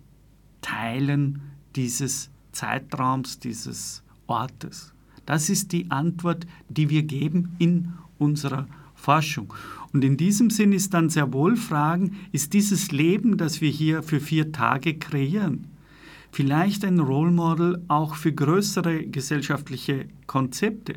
Teilen dieses Zeitraums, dieses Ortes. Das ist die Antwort, die wir geben in unserer Forschung. Und in diesem Sinn ist dann sehr wohl Fragen, ist dieses Leben, das wir hier für vier Tage kreieren, vielleicht ein Role Model auch für größere gesellschaftliche Konzepte?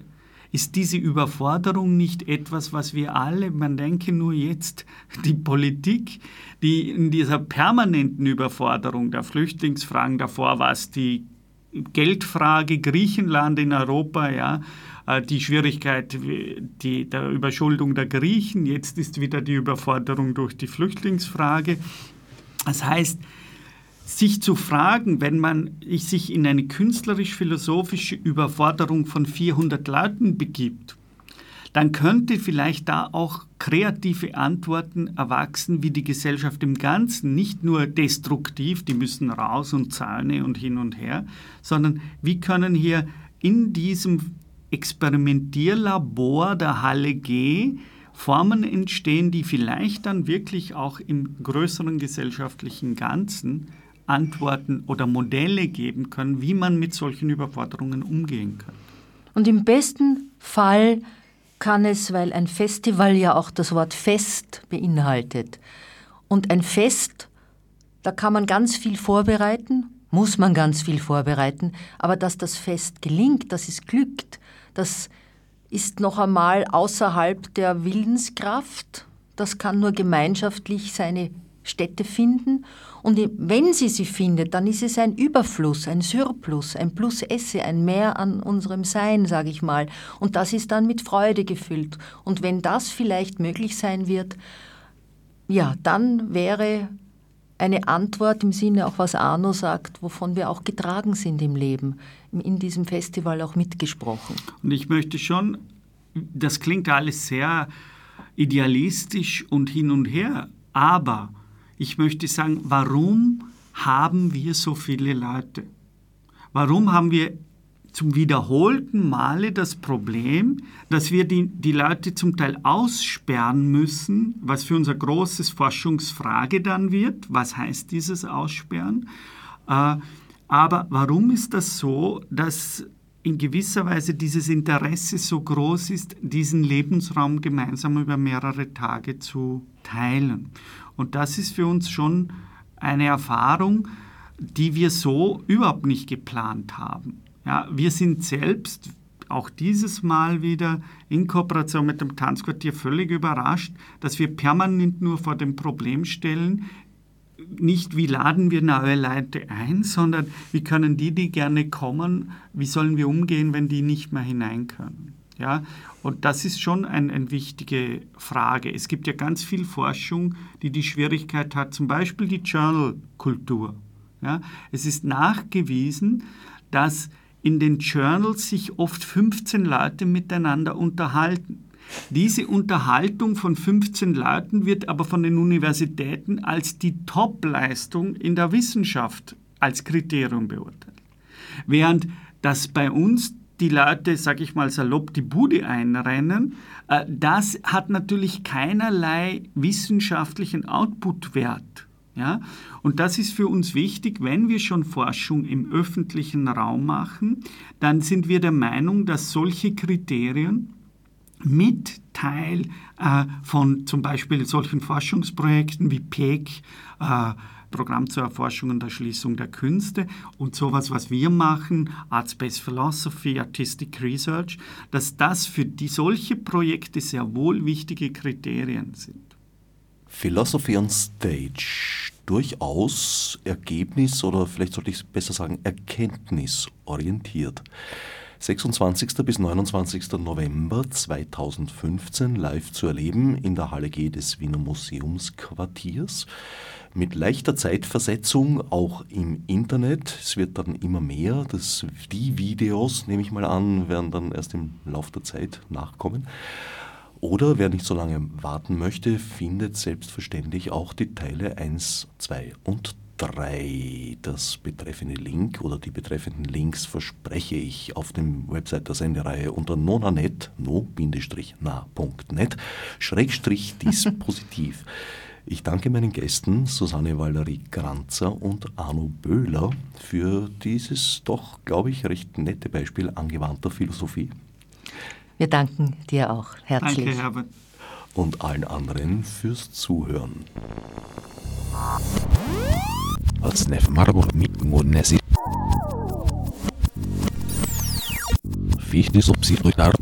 Ist diese Überforderung nicht etwas, was wir alle, man denke nur jetzt, die Politik, die in dieser permanenten Überforderung der Flüchtlingsfragen, davor war es die Geldfrage Griechenland in Europa, ja, äh, die Schwierigkeit die, der Überschuldung der Griechen, jetzt ist wieder die Überforderung durch die Flüchtlingsfrage. Das heißt, sich zu fragen, wenn man sich in eine künstlerisch-philosophische Überforderung von 400 Leuten begibt, dann könnte vielleicht da auch kreative Antworten erwachsen, wie die Gesellschaft im Ganzen, nicht nur destruktiv, die müssen raus und Zäune und hin und her, sondern wie können hier in diesem Experimentierlabor der Halle G Formen entstehen, die vielleicht dann wirklich auch im größeren gesellschaftlichen Ganzen Antworten oder Modelle geben können, wie man mit solchen Überforderungen umgehen kann. Und im besten Fall kann es, weil ein Festival ja auch das Wort Fest beinhaltet. Und ein Fest, da kann man ganz viel vorbereiten, muss man ganz viel vorbereiten, aber dass das Fest gelingt, dass es glückt, das ist noch einmal außerhalb der Willenskraft. Das kann nur gemeinschaftlich seine Stätte finden. Und wenn sie sie findet, dann ist es ein Überfluss, ein Surplus, ein Plus esse, ein Mehr an unserem Sein, sage ich mal. Und das ist dann mit Freude gefüllt. Und wenn das vielleicht möglich sein wird, ja, dann wäre eine Antwort im Sinne auch, was Arno sagt, wovon wir auch getragen sind im Leben, in diesem Festival auch mitgesprochen. Und ich möchte schon, das klingt alles sehr idealistisch und hin und her, aber ich möchte sagen, warum haben wir so viele Leute? Warum haben wir zum wiederholten Male das Problem, dass wir die, die Leute zum Teil aussperren müssen, was für unser großes Forschungsfrage dann wird. Was heißt dieses Aussperren? Äh, aber warum ist das so, dass in gewisser Weise dieses Interesse so groß ist, diesen Lebensraum gemeinsam über mehrere Tage zu teilen? Und das ist für uns schon eine Erfahrung, die wir so überhaupt nicht geplant haben. Ja, wir sind selbst auch dieses Mal wieder in Kooperation mit dem Tanzquartier völlig überrascht, dass wir permanent nur vor dem Problem stellen, nicht wie laden wir neue Leute ein, sondern wie können die, die gerne kommen, wie sollen wir umgehen, wenn die nicht mehr hinein können. Ja, und das ist schon eine ein wichtige Frage. Es gibt ja ganz viel Forschung, die die Schwierigkeit hat, zum Beispiel die Journal-Kultur. Ja, es ist nachgewiesen, dass in den Journals sich oft 15 Leute miteinander unterhalten. Diese Unterhaltung von 15 Leuten wird aber von den Universitäten als die Top-Leistung in der Wissenschaft als Kriterium beurteilt. Während das bei uns die Leute, sag ich mal salopp, die Bude einrennen, äh, das hat natürlich keinerlei wissenschaftlichen Output-Wert. Ja? Und das ist für uns wichtig, wenn wir schon Forschung im öffentlichen Raum machen, dann sind wir der Meinung, dass solche Kriterien mit Teil äh, von zum Beispiel solchen Forschungsprojekten wie PEC, äh, Programm zur Erforschung und Erschließung der Künste und sowas, was wir machen, Art-Space Philosophy, Artistic Research, dass das für die solche Projekte sehr wohl wichtige Kriterien sind. Philosophy on Stage durchaus ergebnis- oder vielleicht sollte ich besser sagen erkenntnisorientiert. 26. bis 29. November 2015 live zu erleben in der Halle G des Wiener Museumsquartiers. Mit leichter Zeitversetzung auch im Internet. Es wird dann immer mehr. Das, die Videos, nehme ich mal an, werden dann erst im Laufe der Zeit nachkommen. Oder wer nicht so lange warten möchte, findet selbstverständlich auch die Teile 1, 2 und 3. Das betreffende Link oder die betreffenden Links verspreche ich auf dem Website der Sendereihe unter nonanet, no-na.net, Schrägstrich (laughs) Dispositiv. Ich danke meinen Gästen Susanne Valerie Granzer und Arno Böhler für dieses doch, glaube ich, recht nette Beispiel angewandter Philosophie. Wir danken dir auch herzlich. Danke, Herbert. Und allen anderen fürs Zuhören. Marble Mignonesi. Fichte subsidiar